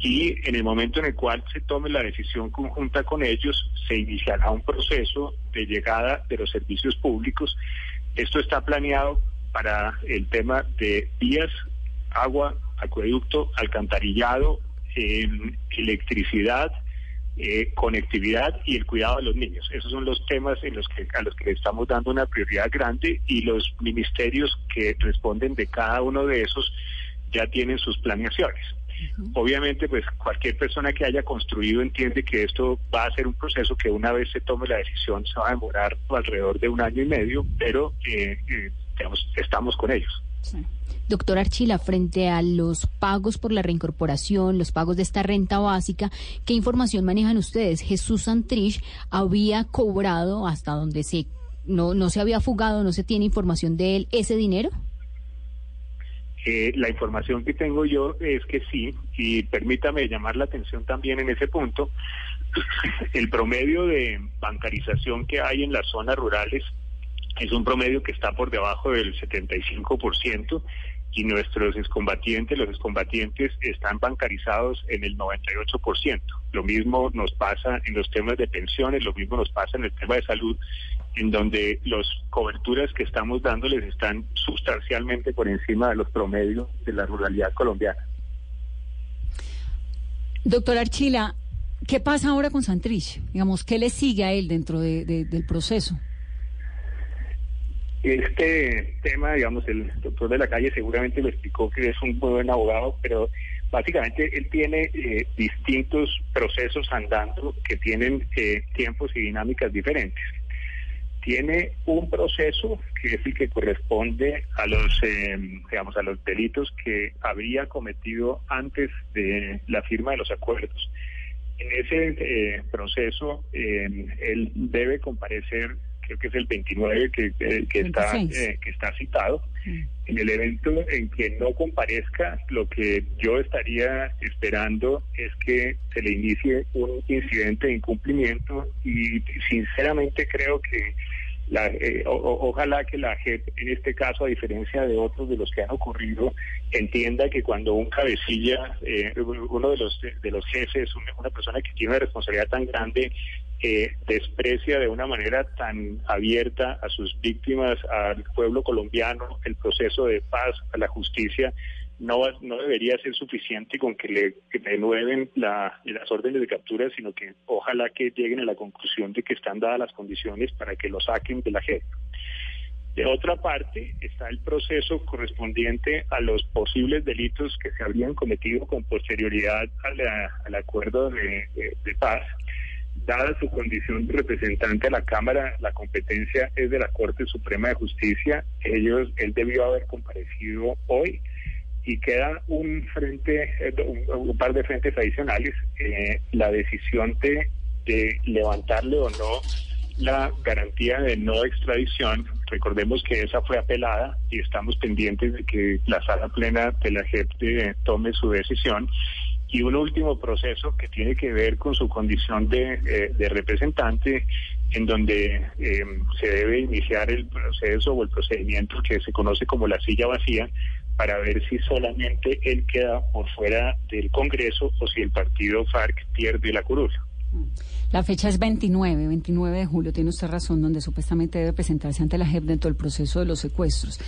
Y en el momento en el cual se tome la decisión conjunta con ellos, se iniciará un proceso de llegada de los servicios públicos. Esto está planeado para el tema de vías, agua, acueducto, alcantarillado, eh, electricidad, eh, conectividad y el cuidado de los niños. Esos son los temas en los que, a los que le estamos dando una prioridad grande y los ministerios que responden de cada uno de esos ya tienen sus planeaciones. Obviamente, pues cualquier persona que haya construido entiende que esto va a ser un proceso que una vez se tome la decisión se va a demorar alrededor de un año y medio, pero eh, eh, digamos, estamos con ellos. Doctor Archila, frente a los pagos por la reincorporación, los pagos de esta renta básica, ¿qué información manejan ustedes? Jesús Santrich había cobrado hasta donde se no, no se había fugado, no se tiene información de él, ese dinero. Eh, la información que tengo yo es que sí, y permítame llamar la atención también en ese punto, el promedio de bancarización que hay en las zonas rurales es un promedio que está por debajo del 75% y nuestros excombatientes, los excombatientes están bancarizados en el 98%. Lo mismo nos pasa en los temas de pensiones, lo mismo nos pasa en el tema de salud, en donde las coberturas que estamos dándoles están sustancialmente por encima de los promedios de la ruralidad colombiana. Doctor Archila, ¿Qué pasa ahora con Santrich? Digamos, ¿qué le sigue a él dentro de- de- del proceso? Este tema, digamos, el doctor de la calle seguramente lo explicó que es un buen abogado, pero básicamente él tiene eh, distintos procesos andando que tienen eh, tiempos y dinámicas diferentes. Tiene un proceso que es el que corresponde a los, eh, digamos, a los delitos que habría cometido antes de la firma de los acuerdos. En ese eh, proceso, eh, él debe comparecer, creo que es el 29 que, eh, que está, 26. eh, que está citado. En el evento en que no comparezca, lo que yo estaría esperando es que se le inicie un incidente de incumplimiento y sinceramente creo que la, eh, o- ojalá que la JEP, en este caso, a diferencia de otros de los que han ocurrido, entienda que cuando un cabecilla, eh, uno de los de los jefes, una persona que tiene una responsabilidad tan grande, eh, desprecia de una manera tan abierta a sus víctimas, al pueblo colombiano, el proceso de paz, a la justicia, no, no debería ser suficiente con que le renueven la- las órdenes de captura, sino que ojalá que lleguen a la conclusión de que están dadas las condiciones para que lo saquen de la JEP. De otra parte, está el proceso correspondiente a los posibles delitos que se habrían cometido con posterioridad a al acuerdo de paz. Dada su condición de representante a la Cámara, la competencia es de la Corte Suprema de Justicia. Ellos, él debió haber comparecido hoy y queda un frente, eh, un, par de frentes adicionales. Eh, la decisión de, de levantarle o no la garantía de no extradición. Recordemos que esa fue apelada y estamos pendientes de que la sala plena de la JEP tome su decisión. Y un último proceso que tiene que ver con su condición de, eh, representante, en donde eh, se debe iniciar el proceso o el procedimiento que se conoce como la silla vacía para ver si solamente él queda por fuera del Congreso o si el partido FARC pierde la curul. La fecha es 29, 29 de julio, tiene usted razón, donde supuestamente debe presentarse ante la JEP dentro del proceso de los secuestros.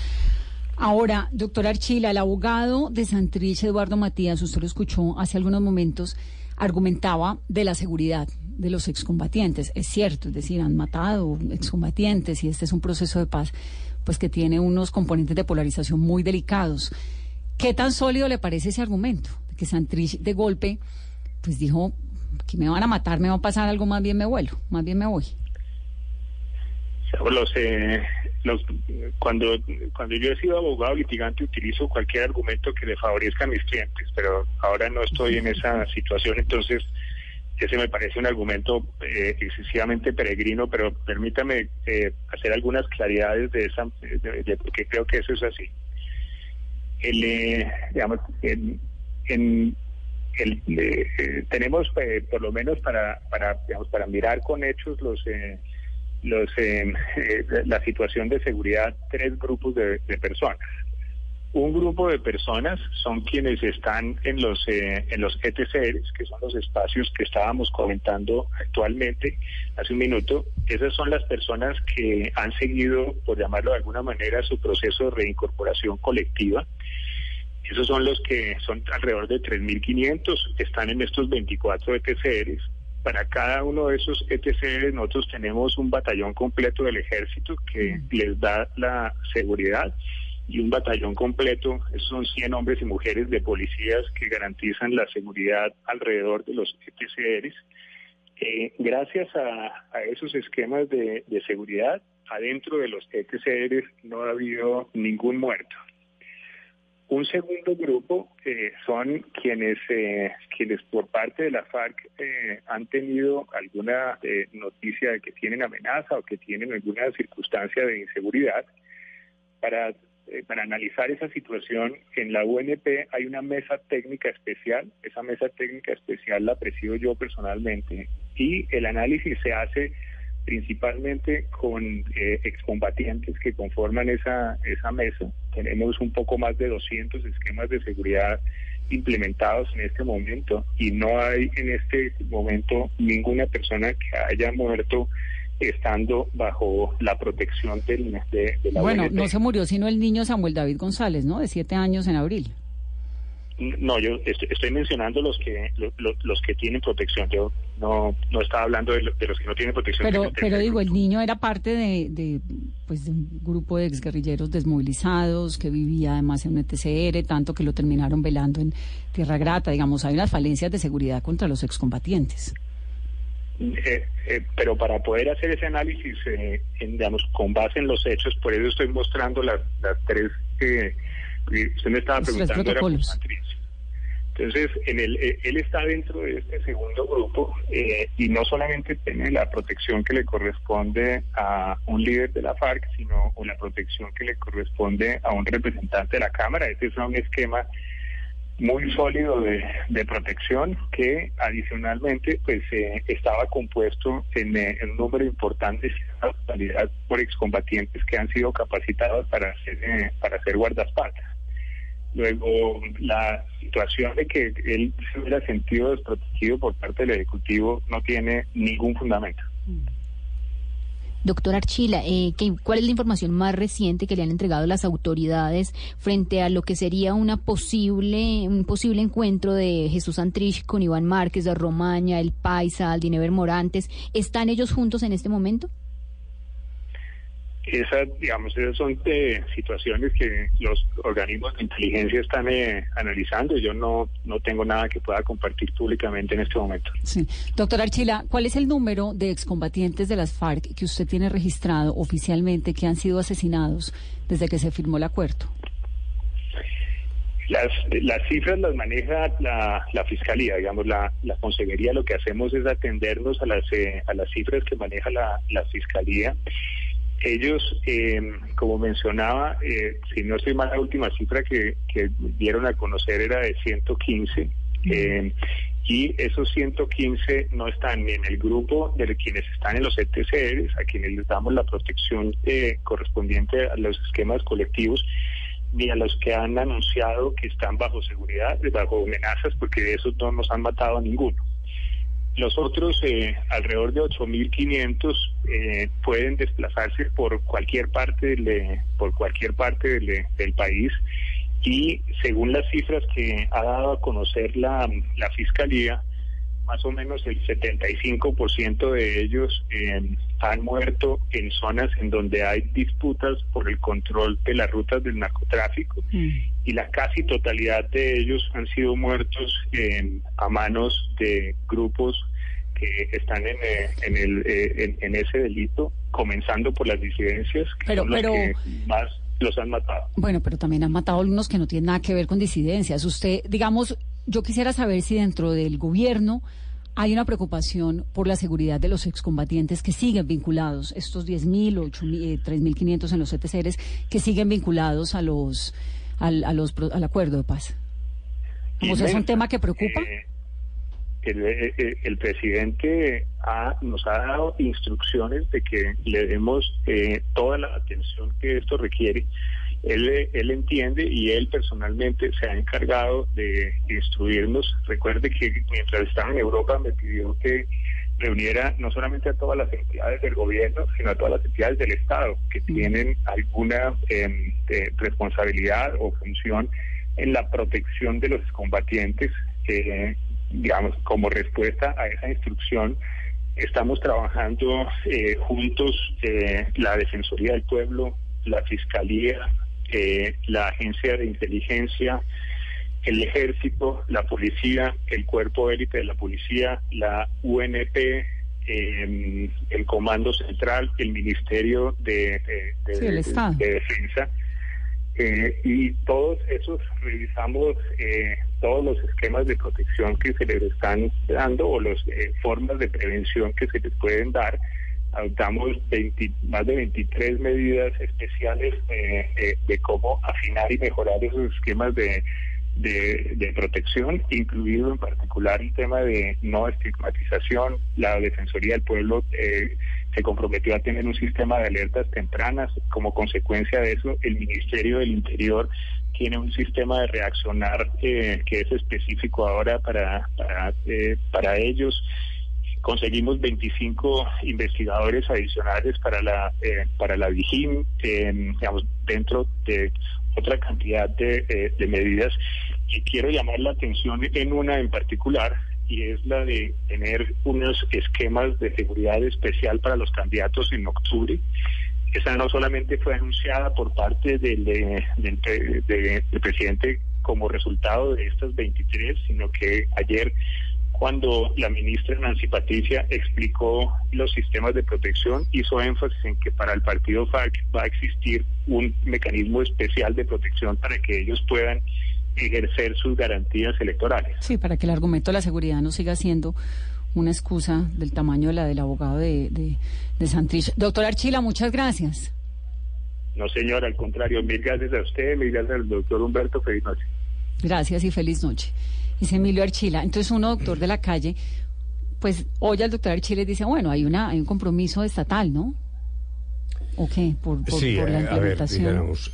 Ahora, doctor Archila, el abogado de Santrich, Eduardo Matías, usted lo escuchó hace algunos momentos, argumentaba de la seguridad de los excombatientes. Es cierto, es decir, han matado excombatientes y este es un proceso de paz pues que tiene unos componentes de polarización muy delicados. ¿Qué tan sólido le parece ese argumento? De que Santrich de golpe pues dijo que me van a matar, me va a pasar algo, más bien me vuelo, más bien me voy. Los, eh, los, cuando, cuando yo he sido abogado litigante utilizo cualquier argumento que le favorezca a mis clientes, pero ahora no estoy en esa situación, entonces ese me parece un argumento eh, excesivamente peregrino, pero permítame eh, hacer algunas claridades de esa, de, de por qué creo que eso es así. El, eh, digamos, en, en el, eh, tenemos eh, por lo menos para, para, digamos, para mirar con hechos los eh, los eh, eh, la situación de seguridad tres grupos de, de personas. Un grupo de personas son quienes están en los eh, en los ETCRs, que son los espacios que estábamos comentando actualmente hace un minuto. Esas son las personas que han seguido, por llamarlo de alguna manera, su proceso de reincorporación colectiva. Esos son los que son alrededor de 3.500, están en estos 24 ETCRs. Para cada uno de esos ETCRs nosotros tenemos un batallón completo del ejército que les da la seguridad y un batallón completo, esos son 100 hombres y mujeres de policías que garantizan la seguridad alrededor de los ETCRs. Eh, gracias a, a esos esquemas de, de seguridad, adentro de los ETCRs no ha habido ningún muerto. Un segundo grupo son quienes eh, quienes por parte de la FARC eh, han tenido alguna eh, noticia de que tienen amenaza o que tienen alguna circunstancia de inseguridad. Para, para analizar esa situación, en la UNP hay una mesa técnica especial. Esa mesa técnica especial la presido yo personalmente y el análisis se hace principalmente con excombatientes que conforman esa, esa mesa. Tenemos un poco más de 200 esquemas de seguridad implementados en este momento y no hay en este momento ninguna persona que haya muerto estando bajo la protección del, de, de la Bueno, no se murió sino el niño Samuel David González, ¿no? De siete años en abril. No, yo est- estoy mencionando los que lo- lo- los que tienen protección. Yo no no estaba hablando de, de los que no tienen protección. Pero, pero digo, el niño era parte de, de, pues, de un grupo de exguerrilleros desmovilizados que vivía además en un ETCR, tanto que lo terminaron velando en Tierra Grata. Digamos, hay unas falencias de seguridad contra los excombatientes. Eh, eh, pero para poder hacer ese análisis, eh, en, digamos, con base en los hechos, por eso estoy mostrando las, las tres que usted me estaba preguntando. era. Entonces, en el, eh, él está dentro de este segundo grupo eh, y no solamente tiene la protección que le corresponde a un líder de la FARC, sino o la protección que le corresponde a un representante de la Cámara. Este es un esquema muy sólido de, de protección que adicionalmente pues eh, estaba compuesto en, eh, en un número importante por excombatientes que han sido capacitados para hacer eh, para hacer guardaespaldas. Luego, la situación de que él se hubiera sentido desprotegido por parte del Ejecutivo no tiene ningún fundamento. Doctor Archila, eh, ¿qué- ¿cuál es la información más reciente que le han entregado las autoridades frente a lo que sería una posible, un posible encuentro de Jesús Santrich con Iván Márquez, de Romaña, El Paisa, Aldinever Morantes? ¿Están ellos juntos en este momento? Esas, digamos, esas son eh, situaciones que los organismos de inteligencia están eh, analizando. Yo no, no tengo nada que pueda compartir públicamente en este momento. Sí. Doctor Archila, ¿cuál es el número de excombatientes de las FARC que usted tiene registrado oficialmente que han sido asesinados desde que se firmó el acuerdo? Las, las cifras las maneja la, la fiscalía, digamos, la, la consejería. Lo que hacemos es atendernos a las, eh, a las cifras que maneja la, la fiscalía. Ellos, eh, como mencionaba, eh, si no estoy mal, la última cifra que, que dieron a conocer era de 115. eh, y esos 115 no están ni en el grupo de quienes están en los ETCRs, a quienes les damos la protección eh, correspondiente a los esquemas colectivos, ni a los que han anunciado que están bajo seguridad, bajo amenazas, porque de esos no nos han matado a ninguno. Los otros, eh, alrededor de 8.500, eh, pueden desplazarse por cualquier parte del, eh, por cualquier parte del, eh, del país. Y según las cifras que ha dado a conocer la, la fiscalía, más o menos el 75% de ellos eh, han muerto en zonas en donde hay disputas por el control de las rutas del narcotráfico y la casi totalidad de ellos han sido muertos eh, a manos de grupos que están en, eh, en, el, eh, en, en ese delito, comenzando por las disidencias, que Pero- son los pero- que más los han matado. Bueno, pero también han matado algunos que no tienen nada que ver con disidencias. Usted, digamos, yo quisiera saber si dentro del gobierno hay una preocupación por la seguridad de los excombatientes que siguen vinculados, estos 10.000 o 8.000, eh, 3.500 en los ETCRs, que siguen vinculados a los, al, a los, al acuerdo de paz. Sea, ¿Es un tema que preocupa? Eh, el, eh, el presidente ha- nos ha dado instrucciones de que le demos eh, toda la atención que esto requiere. Él, eh, él entiende y él personalmente se ha encargado de instruirnos. Recuerde que mientras estaba en Europa me pidió que reuniera no solamente a todas las entidades del gobierno, sino a todas las entidades del Estado que tienen alguna em, eh, responsabilidad o función en la protección de los combatientes. eh, digamos, como respuesta a esa instrucción, estamos trabajando eh, juntos eh, la Defensoría del Pueblo, la Fiscalía, eh, la Agencia de Inteligencia, el Ejército, la Policía, el Cuerpo Élite de la Policía, la UNP, eh, el Comando Central, el Ministerio de, de- de- Sí, el Estado. de Defensa. Eh, y todos esos revisamos eh, todos los esquemas de protección que se les están dando o las formas de prevención que se les pueden dar. Adoptamos 20 más de 23 medidas especiales eh, eh, de cómo afinar y mejorar esos esquemas de, de, de protección, incluido en particular el tema de no estigmatización. La Defensoría del Pueblo eh, se comprometió a tener un sistema de alertas tempranas. Como consecuencia de eso, el Ministerio del Interior tiene un sistema de reaccionar eh, que es específico ahora para, para, para ellos. Conseguimos 25 investigadores adicionales para la eh, para la Vigim, eh, digamos, dentro de otra cantidad de, eh, de medidas y quiero llamar la atención en una en particular, y es la de tener unos esquemas de seguridad especial para los candidatos en octubre. Esa no solamente fue anunciada por parte del, de- del presidente como resultado de estas 23, sino que ayer cuando la ministra Nancy Patricia explicó los sistemas de protección, hizo énfasis en que para el partido FARC va a existir un mecanismo especial de protección para que ellos puedan ejercer sus garantías electorales. Sí, para que el argumento de la seguridad no siga siendo una excusa del tamaño de la del abogado de, de, de Santrich. Doctor Archila, muchas gracias. No, señor, al contrario, mil gracias a usted, mil gracias al doctor Humberto, feliz noche. Gracias y feliz noche. Dice Emilio Archila. Entonces uno, doctor de la calle, pues oye al doctor Archila y dice, bueno, hay una hay un compromiso estatal, ¿no? ¿O qué? Por, por, sí, por la eh, a ver, implementación. dijéramos,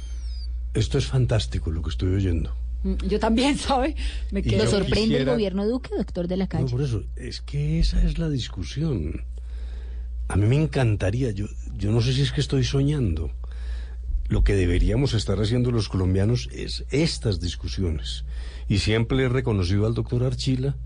esto es fantástico lo que estoy oyendo. Mm, Yo también, ¿sabe? Me quedo ¿Lo sorprende el gobierno Duque, doctor de la No, calle? por eso, es que esa es la discusión. A mí me encantaría, yo, yo no sé si es que estoy soñando. Lo que deberíamos estar haciendo los colombianos es estas discusiones. Y siempre he reconocido al doctor Archila,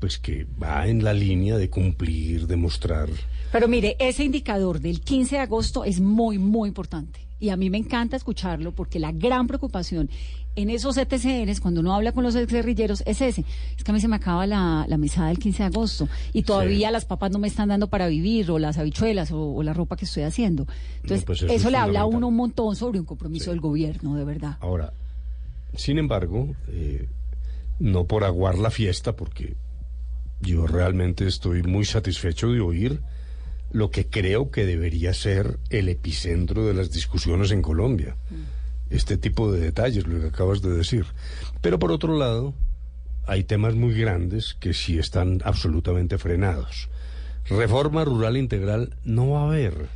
pues que va en la línea de cumplir, de mostrar. Pero mire, ese indicador del 15 de agosto es muy, muy importante. Y a mí me encanta escucharlo porque la gran preocupación en esos ETCNs, cuando uno habla con los exguerrilleros, es ese. Es que a mí se me acaba la, la mesada del 15 de agosto y todavía las papas no me están dando para vivir, o las habichuelas, o, o la ropa que estoy haciendo. Entonces, pues eso, eso es le habla a uno un montón sobre un compromiso del gobierno, de verdad. Ahora, sin embargo, eh, no por aguar la fiesta, porque yo realmente estoy muy satisfecho de oír lo que creo que debería ser el epicentro de las discusiones en Colombia. Este tipo de detalles, lo que acabas de decir. Pero por otro lado, hay temas muy grandes que sí están absolutamente frenados. Reforma rural integral no va a haber.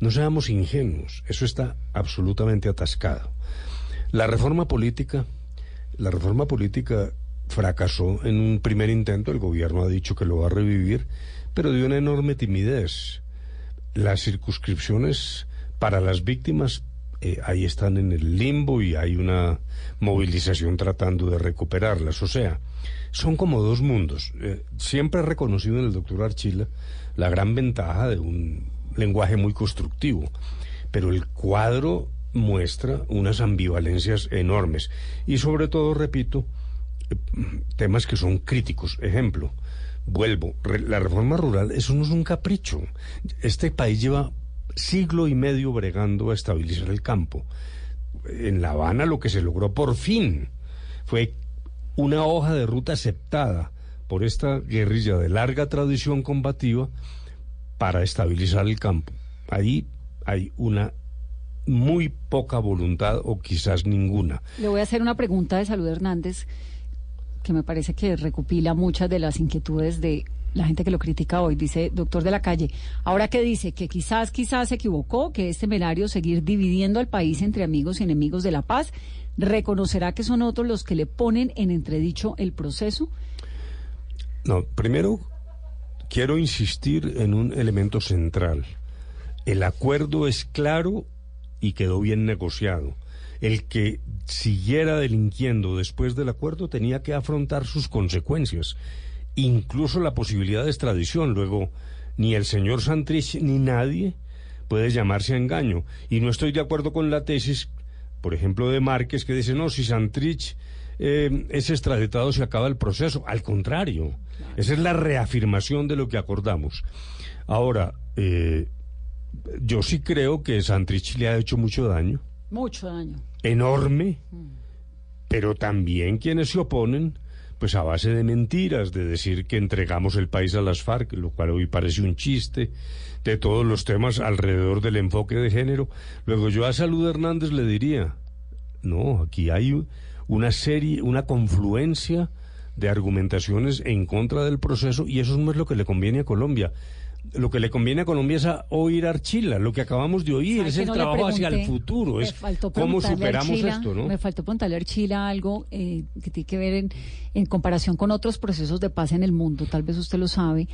No seamos ingenuos, eso está absolutamente atascado. La reforma política, la reforma política fracasó en un primer intento, el gobierno ha dicho que lo va a revivir, pero de una enorme timidez. Las circunscripciones para las víctimas eh, ahí están en el limbo y hay una movilización tratando de recuperarlas. O sea, son como dos mundos. Eh, siempre he reconocido en el doctor Archila la gran ventaja de un lenguaje muy constructivo, pero el cuadro muestra unas ambivalencias enormes y sobre todo, repito, temas que son críticos. Ejemplo, vuelvo, la reforma rural, eso no es un capricho. Este país lleva siglo y medio bregando a estabilizar el campo. En La Habana lo que se logró por fin fue una hoja de ruta aceptada por esta guerrilla de larga tradición combativa para estabilizar el campo. Ahí hay una muy poca voluntad o quizás ninguna. Le voy a hacer una pregunta de Salud Hernández que me parece que recopila muchas de las inquietudes de la gente que lo critica hoy. Dice, doctor de la calle, ahora que dice que quizás, quizás se equivocó, que es temerario seguir dividiendo al país entre amigos y enemigos de la paz, ¿reconocerá que son otros los que le ponen en entredicho el proceso? No, primero quiero insistir en un elemento central. El acuerdo es claro y quedó bien negociado. El que siguiera delinquiendo después del acuerdo tenía que afrontar sus consecuencias, incluso la posibilidad de extradición. Luego, ni el señor Santrich ni nadie puede llamarse a engaño. Y no estoy de acuerdo con la tesis, por ejemplo, de Márquez, que dice, no, si Santrich eh, es extraditado se acaba el proceso. Al contrario, esa es la reafirmación de lo que acordamos. Ahora, eh, yo sí creo que Santrich le ha hecho mucho daño, Mucho daño. enorme, pero también quienes se oponen, pues a base de mentiras, de decir que entregamos el país a las FARC, lo cual hoy parece un chiste, de todos los temas alrededor del enfoque de género. Luego yo a Salud Hernández le diría, no, aquí hay una serie, una confluencia de argumentaciones en contra del proceso y eso no es lo que le conviene a Colombia. Lo que le conviene a Colombia es a oír a Archila, lo que acabamos de oír, ¿Sabe es el no trabajo hacia el futuro, es cómo superamos Archila- esto, ¿no? Me faltó preguntarle a Archila algo eh, que tiene que ver en, en comparación con otros procesos de paz en el mundo, tal vez usted lo sabe.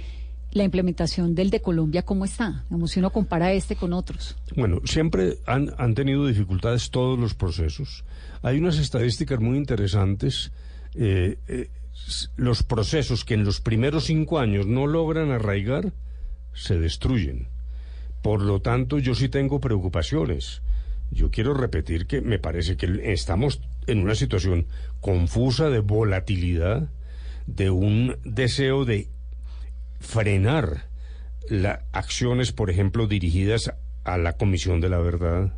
la implementación del de Colombia, ¿cómo está? Digamos, si uno compara este con otros. Bueno, siempre han, han tenido dificultades todos los procesos. Hay unas estadísticas muy interesantes. Eh, eh, los procesos que en los primeros cinco años no logran arraigar, se destruyen. Por lo tanto, yo sí tengo preocupaciones. Yo quiero repetir que me parece que estamos en una situación confusa de volatilidad, de un deseo de frenar las acciones, por ejemplo, dirigidas a la Comisión de la Verdad.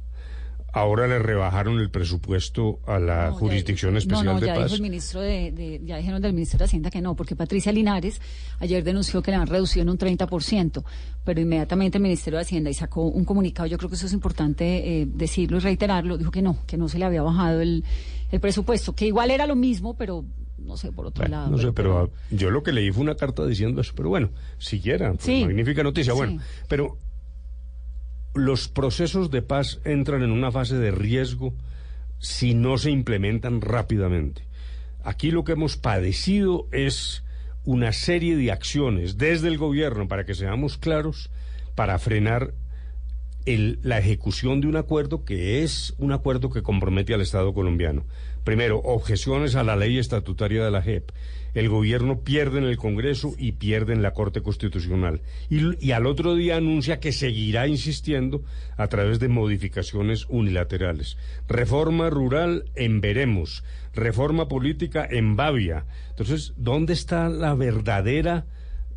Ahora le rebajaron el presupuesto a la No, ya- Jurisdicción No, Especial no, de ya Paz. dijo el ministro de, de- ya dijeron del ministro de Hacienda que no, porque Patricia Linares ayer denunció que le han reducido en un 30%, pero inmediatamente el Ministerio de Hacienda y sacó un comunicado, yo creo que eso es importante eh, decirlo y reiterarlo, dijo que no, que no se le había bajado el, el presupuesto, que igual era lo mismo, pero no sé, por otro lado. No sé, pero yo lo que leí fue una carta diciendo eso, pero bueno, siquiera, pues, Sí. magnífica noticia. Sí. Bueno, pero los procesos de paz entran en una fase de riesgo si no se implementan rápidamente. Aquí lo que hemos padecido es una serie de acciones desde el gobierno, para que seamos claros, para frenar la ejecución de un acuerdo que es un acuerdo que compromete al Estado colombiano. Primero, objeciones a la ley estatutaria de la JEP. El gobierno pierde en el Congreso y pierde en la Corte Constitucional. Y, y al otro día anuncia que seguirá insistiendo a través de modificaciones unilaterales. Reforma rural en veremos. Reforma política en Bavia. Entonces, ¿dónde está la verdadera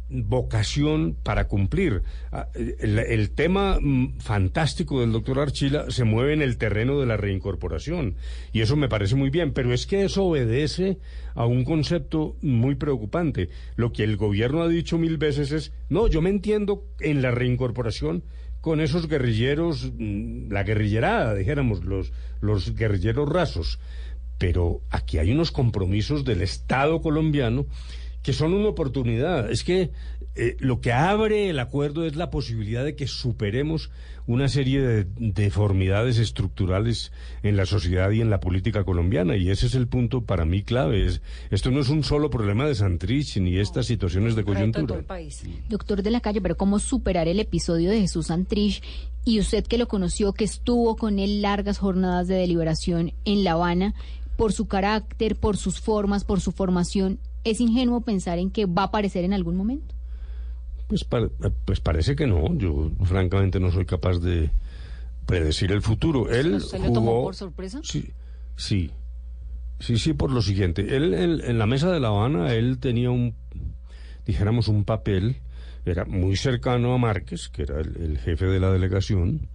vocación para cumplir. Ah, El, tema mm, fantástico del doctor Archila se mueve en el terreno de la reincorporación y eso me parece muy bien, pero es que eso obedece a un concepto muy preocupante. Lo que el gobierno ha dicho mil veces es, no, yo me entiendo en la reincorporación con esos guerrilleros, mm, la guerrillerada, dijéramos, los, los guerrilleros rasos. Pero aquí hay unos compromisos del Estado colombiano que son una oportunidad. Es que eh, lo que abre el acuerdo es la posibilidad de que superemos una serie de deformidades estructurales en la sociedad y en la política colombiana. Y ese es el punto para mí clave. Es, esto no es un solo problema de Santrich ni estas situaciones de coyuntura. Doctor de la calle, pero ¿cómo superar el episodio de Jesús Santrich? Y usted que lo conoció, que estuvo con él largas jornadas de deliberación en La Habana, por su carácter, por sus formas, por su formación, ¿es ingenuo pensar en que va a aparecer en algún momento? Pues, pues parece que no. Yo francamente no soy capaz de predecir el futuro. Él ¿Usted le tomó jugó- por sorpresa? Sí, sí, sí, sí, por lo siguiente. Él, él, en la mesa de La Habana, él tenía un, dijéramos, un papel, era muy cercano a Márquez, que era el, el jefe de la delegación,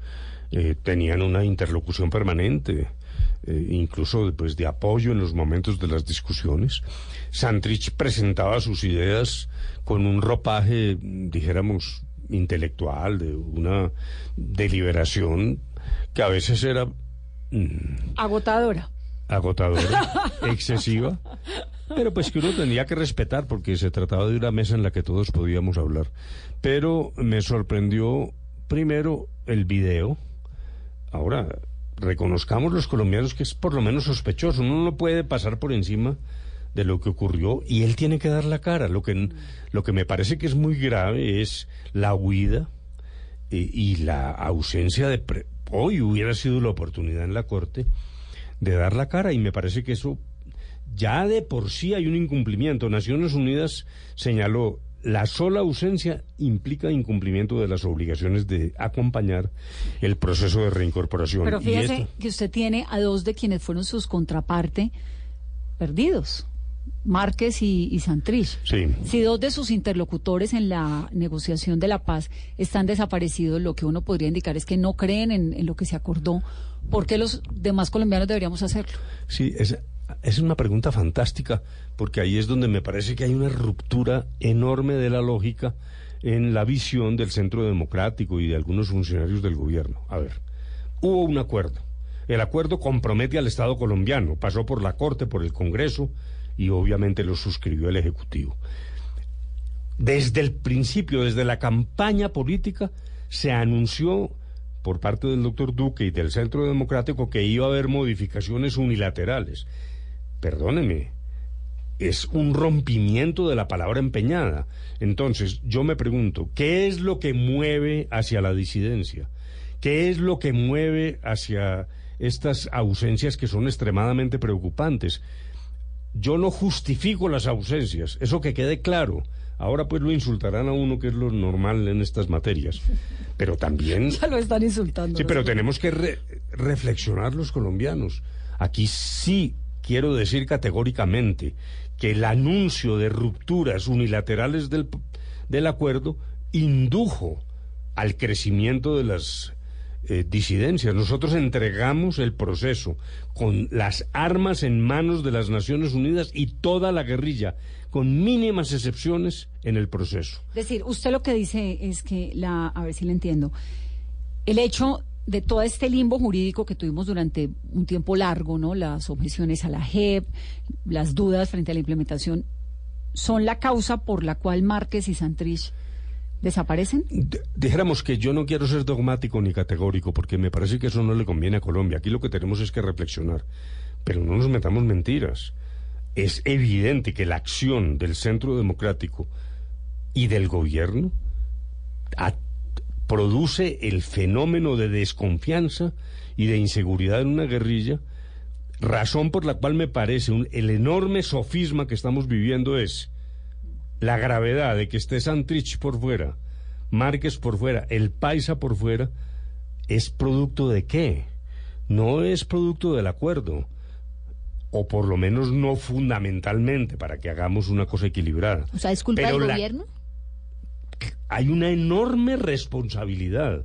eh, tenían una interlocución permanente, eh, incluso pues, de apoyo en los momentos de las discusiones. Santrich presentaba sus ideas con un ropaje, dijéramos, intelectual, de una deliberación que a veces era mm, Agotadora. agotadora, excesiva, pero pues que uno tenía que respetar porque se trataba de una mesa en la que todos podíamos hablar. Pero me sorprendió primero el video. Ahora, reconozcamos los colombianos que es por lo menos sospechoso. Uno no puede pasar por encima de lo que ocurrió y él tiene que dar la cara. Lo que, lo que me parece que es muy grave es la huida eh, y la ausencia de... pre- Hoy hubiera sido la oportunidad en la Corte de dar la cara y me parece que eso ya de por sí hay un incumplimiento. Naciones Unidas señaló la sola ausencia implica incumplimiento de las obligaciones de acompañar el proceso de reincorporación. Pero Y fíjese esto- que usted tiene a dos de quienes fueron sus contraparte perdidos, Márquez y, y Santrich. Sí. Si dos de sus interlocutores en la negociación de la paz están desaparecidos, lo que uno podría indicar es que no creen en, en lo que se acordó. ¿Por qué los demás colombianos deberíamos hacerlo? Sí, es, es una pregunta fantástica, porque ahí es donde me parece que hay una ruptura enorme de la lógica en la visión del centro democrático y de algunos funcionarios del gobierno. A ver, hubo un acuerdo. El acuerdo compromete al Estado colombiano, pasó por la Corte, por el Congreso y obviamente lo suscribió el Ejecutivo. Desde el principio, desde la campaña política, se anunció por parte del doctor Duque y del Centro Democrático que iba a haber modificaciones unilaterales. Perdóneme, es un rompimiento de la palabra empeñada. Entonces, yo me pregunto, ¿qué es lo que mueve hacia la disidencia? ¿Qué es lo que mueve hacia estas ausencias que son extremadamente preocupantes? Yo no justifico las ausencias, eso que quede claro. Ahora pues lo insultarán a uno, que es lo normal en estas materias. Pero también... Ya lo están insultando. Sí, pero tenemos que re- reflexionar los colombianos. Aquí sí quiero decir categóricamente que el anuncio de rupturas unilaterales del, del acuerdo indujo al crecimiento de las eh, disidencias. Nosotros entregamos el proceso con las armas en manos de las Naciones Unidas y toda la guerrilla, con mínimas excepciones en el proceso. Es decir, usted lo que dice es que la, a ver si le entiendo, el hecho de todo este limbo jurídico que tuvimos durante un tiempo largo, ¿no? Las objeciones a la JEP, las dudas frente a la implementación, son la causa por la cual Márquez y Santrich desaparecen. Dijéramos que yo no quiero ser dogmático ni categórico, porque me parece que eso no le conviene a Colombia. Aquí lo que tenemos es que reflexionar. Pero no nos metamos mentiras. Es evidente que la acción del centro democrático y del gobierno produce el fenómeno de desconfianza y de inseguridad en una guerrilla, razón por la cual me parece un- el enorme sofisma que estamos viviendo es la gravedad de que esté Santrich por fuera, Márquez por fuera, el Paisa por fuera, es producto de qué? No es producto del acuerdo, o por lo menos no fundamentalmente, para que hagamos una cosa equilibrada. O sea, ¿es culpa Pero del la- gobierno? Hay una enorme responsabilidad.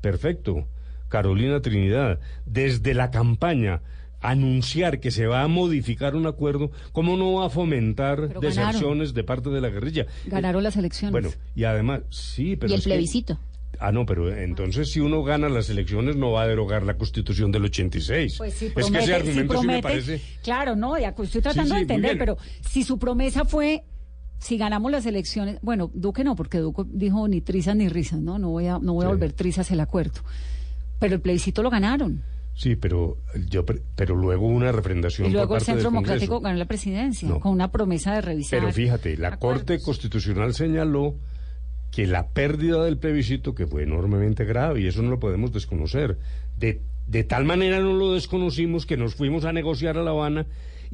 Perfecto. Carolina Trinidad, desde la campaña, anunciar que se va a modificar un acuerdo, ¿cómo no va a fomentar Pero deserciones de parte de la guerrilla? Ganaron las elecciones. Bueno, y además, sí, pero... y el es que- plebiscito. Ah, no, pero entonces si uno gana las elecciones no va a derogar la constitución del 86. Pues es promete, que ese argumento sí me parece... claro, no, estoy tratando Sí, de sí, entender, pero si su promesa fue, si ganamos las elecciones, bueno, Duque no, porque Duque dijo ni trizas ni risas, ¿no? No voy a, no voy a volver trizas el acuerdo. Pero el plebiscito lo ganaron. Sí, pero yo pero luego una refrendación Y luego por el Centro del. Democrático ganó la presidencia, No. con una promesa de revisar. Pero fíjate, la Corte Constitucional señaló que la pérdida del plebiscito, que fue enormemente grave, y eso no lo podemos desconocer, de, de tal manera no lo desconocimos que nos fuimos a negociar a La Habana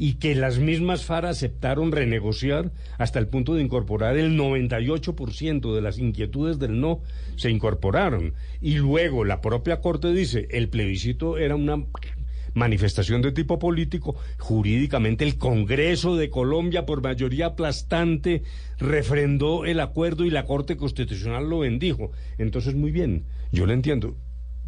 y que las mismas FARC aceptaron renegociar hasta el punto de incorporar el 98% de las inquietudes del no se incorporaron. Y luego la propia Corte dice, el plebiscito era una manifestación de tipo político, jurídicamente el Congreso de Colombia por mayoría aplastante refrendó el acuerdo y la Corte Constitucional lo bendijo. Entonces, muy bien, yo le entiendo.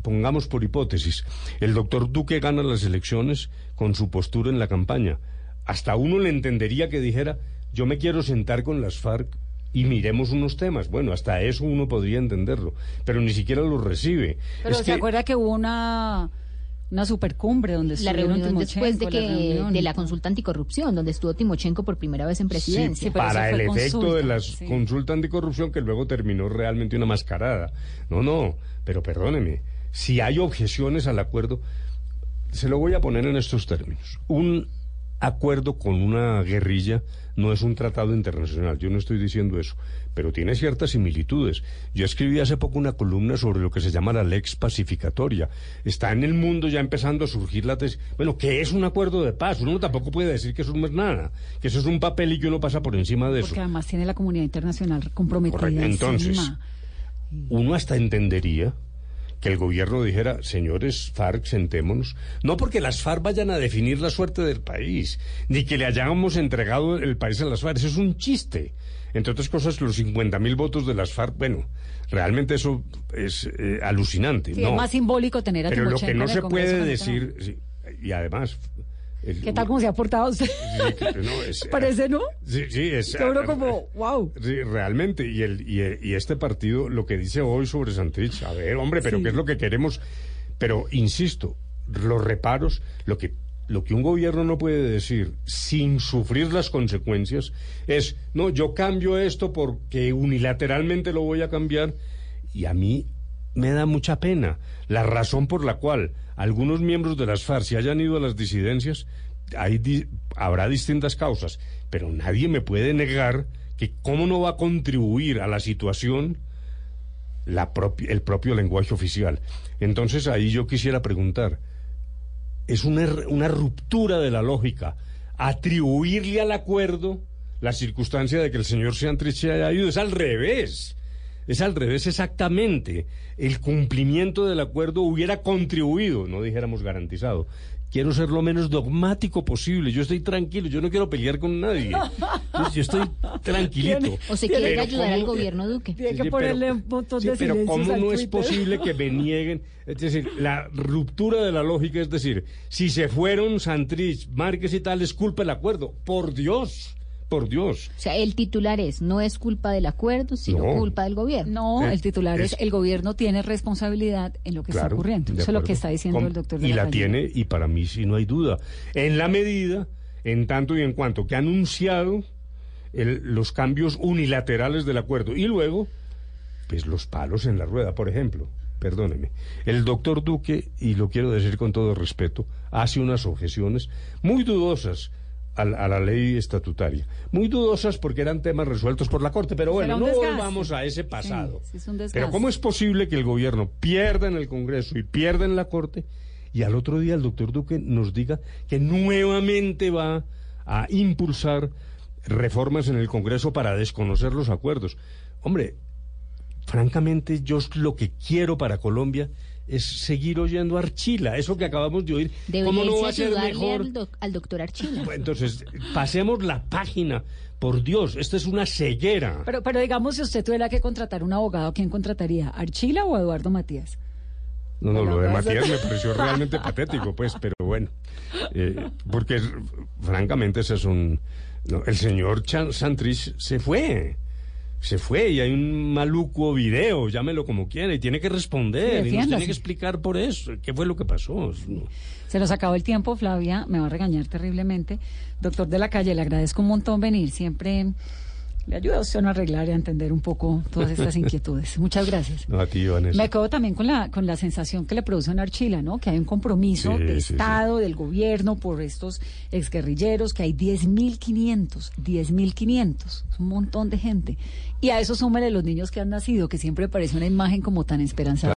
Pongamos por hipótesis, el doctor Duque gana las elecciones con su postura en la campaña. Hasta uno le entendería que dijera, yo me quiero sentar con las FARC y miremos unos temas. Bueno, hasta eso uno podría entenderlo, pero ni siquiera lo recibe. Pero Es se que- acuerda que hubo una, una supercumbre donde La estuvieron reunión después de que la reunión. de la consulta anticorrupción, donde estuvo Timochenko por primera vez en presidencia. Sí, para el efecto de la consulta anticorrupción que luego terminó realmente una mascarada. No, no, pero perdóneme, si hay objeciones al acuerdo, se lo voy a poner en estos términos. Un acuerdo con una guerrilla no es un tratado internacional, yo no estoy diciendo eso, pero tiene ciertas similitudes. Yo escribí hace poco una columna sobre lo que se llama la lex pacificatoria. Está en el mundo ya empezando a surgir la tesis. Bueno, ¿qué es un acuerdo de paz? Uno tampoco puede decir que eso no es nada, que eso es un papel y que uno pasa por encima de eso. Porque además tiene la comunidad internacional comprometida Correcto. Entonces, encima. uno hasta entendería que el gobierno dijera, señores FARC, sentémonos, no porque las FARC vayan a definir la suerte del país, ni que le hayamos entregado el país a las FARC, eso es un chiste. Entre otras cosas, los 50 mil votos de las FARC, bueno, realmente eso es eh, alucinante. Sí, no. es más simbólico tener a Pero lo que no se puede decir, sí, y además... ¿Qué tal como se ha portado usted? Sí, no, es- Parece, ¿no? Sí, sí, es... Uno como, wow. Sí, realmente. Y, el, y, y este partido, lo que dice hoy sobre Santrich, a ver, hombre, pero Sí. ¿qué es lo que queremos? Pero, insisto, los reparos, lo que, lo que un gobierno no puede decir sin sufrir las consecuencias es, no, yo cambio esto porque unilateralmente lo voy a cambiar. Y a mí me da mucha pena. La razón por la cual algunos miembros de las FARC se hayan ido a las disidencias hay di- habrá distintas causas, pero nadie me puede negar que cómo no va a contribuir a la situación la el propio lenguaje oficial. Entonces ahí yo quisiera preguntar, es una, una ruptura de la lógica atribuirle al acuerdo la circunstancia de que el señor Santrich haya ido. Es al revés. Es al revés exactamente. El cumplimiento del acuerdo hubiera contribuido, no dijéramos garantizado. Quiero ser lo menos dogmático posible. Yo estoy tranquilo. Yo no quiero pelear con nadie. Yo estoy tranquilito. O se quiere ayudar ¿cómo- al gobierno Duque. Tiene que Sí, ponerle pero- un montón Sí, de pero ¿cómo al no es posible que me nieguen? Es decir, la ruptura de la lógica, es decir, si se fueron Santrich, Márquez y tal, es culpa del acuerdo. Por Dios, por Dios. O sea, el titular es, no es culpa del acuerdo, sino No. culpa del gobierno. No, Eh, el titular es, es- el gobierno tiene responsabilidad en lo que está ocurriendo. Eso es lo que está diciendo Com- el doctor de Y la tiene, y para mí sí no hay duda. En la medida, en tanto y en cuanto que ha anunciado el- los cambios unilaterales del acuerdo. Y luego, pues los palos en la rueda, por ejemplo. Perdóneme. El doctor Duque, y lo quiero decir con todo respeto, hace unas objeciones muy dudosas a, la- a la ley estatutaria. Muy dudosas porque eran temas resueltos por la Corte. Pero bueno, no desgaste. volvamos a ese pasado. Sí, sí, es un desgaste. Pero ¿cómo es posible que el gobierno pierda en el Congreso y pierda en la Corte y al otro día el doctor Duque nos diga que nuevamente va a impulsar reformas en el Congreso para desconocer los acuerdos? Hombre, francamente yo lo que quiero para Colombia es seguir oyendo a Archila, eso que acabamos de oír. Debería ¿Cómo no va a ser mejor? al, doc- al doctor Archila. Entonces, pasemos la página. Por Dios, esta es una ceguera. Pero, pero digamos, si usted tuviera que contratar un abogado, ¿a ¿quién contrataría? ¿Archila o a Eduardo Matías? No, no, lo de pues, Matías me pareció realmente patético, pues, pero bueno. Eh, porque francamente ese es un... no, el señor Chan- Santrich se fue. Se fue y hay un maluco video, llámelo como quiera, y tiene que responder, y nos tiene que explicar por eso. ¿Qué fue lo que pasó? Se nos acabó el tiempo, Flavia, me va a regañar terriblemente. Doctor de la calle, le agradezco un montón venir. Siempre le ayuda a usted a arreglar y a entender un poco todas estas inquietudes. Muchas gracias. No, a ti, Vanessa. Me quedo también con la, con la sensación que le produce en Archila, ¿no? Que hay un compromiso Sí, de sí, sí. Estado, del gobierno, por estos exguerrilleros, que hay 10.500, 10.500, es un montón de gente. Y a eso súmele los niños que han nacido, que siempre parece una imagen como tan esperanzadora.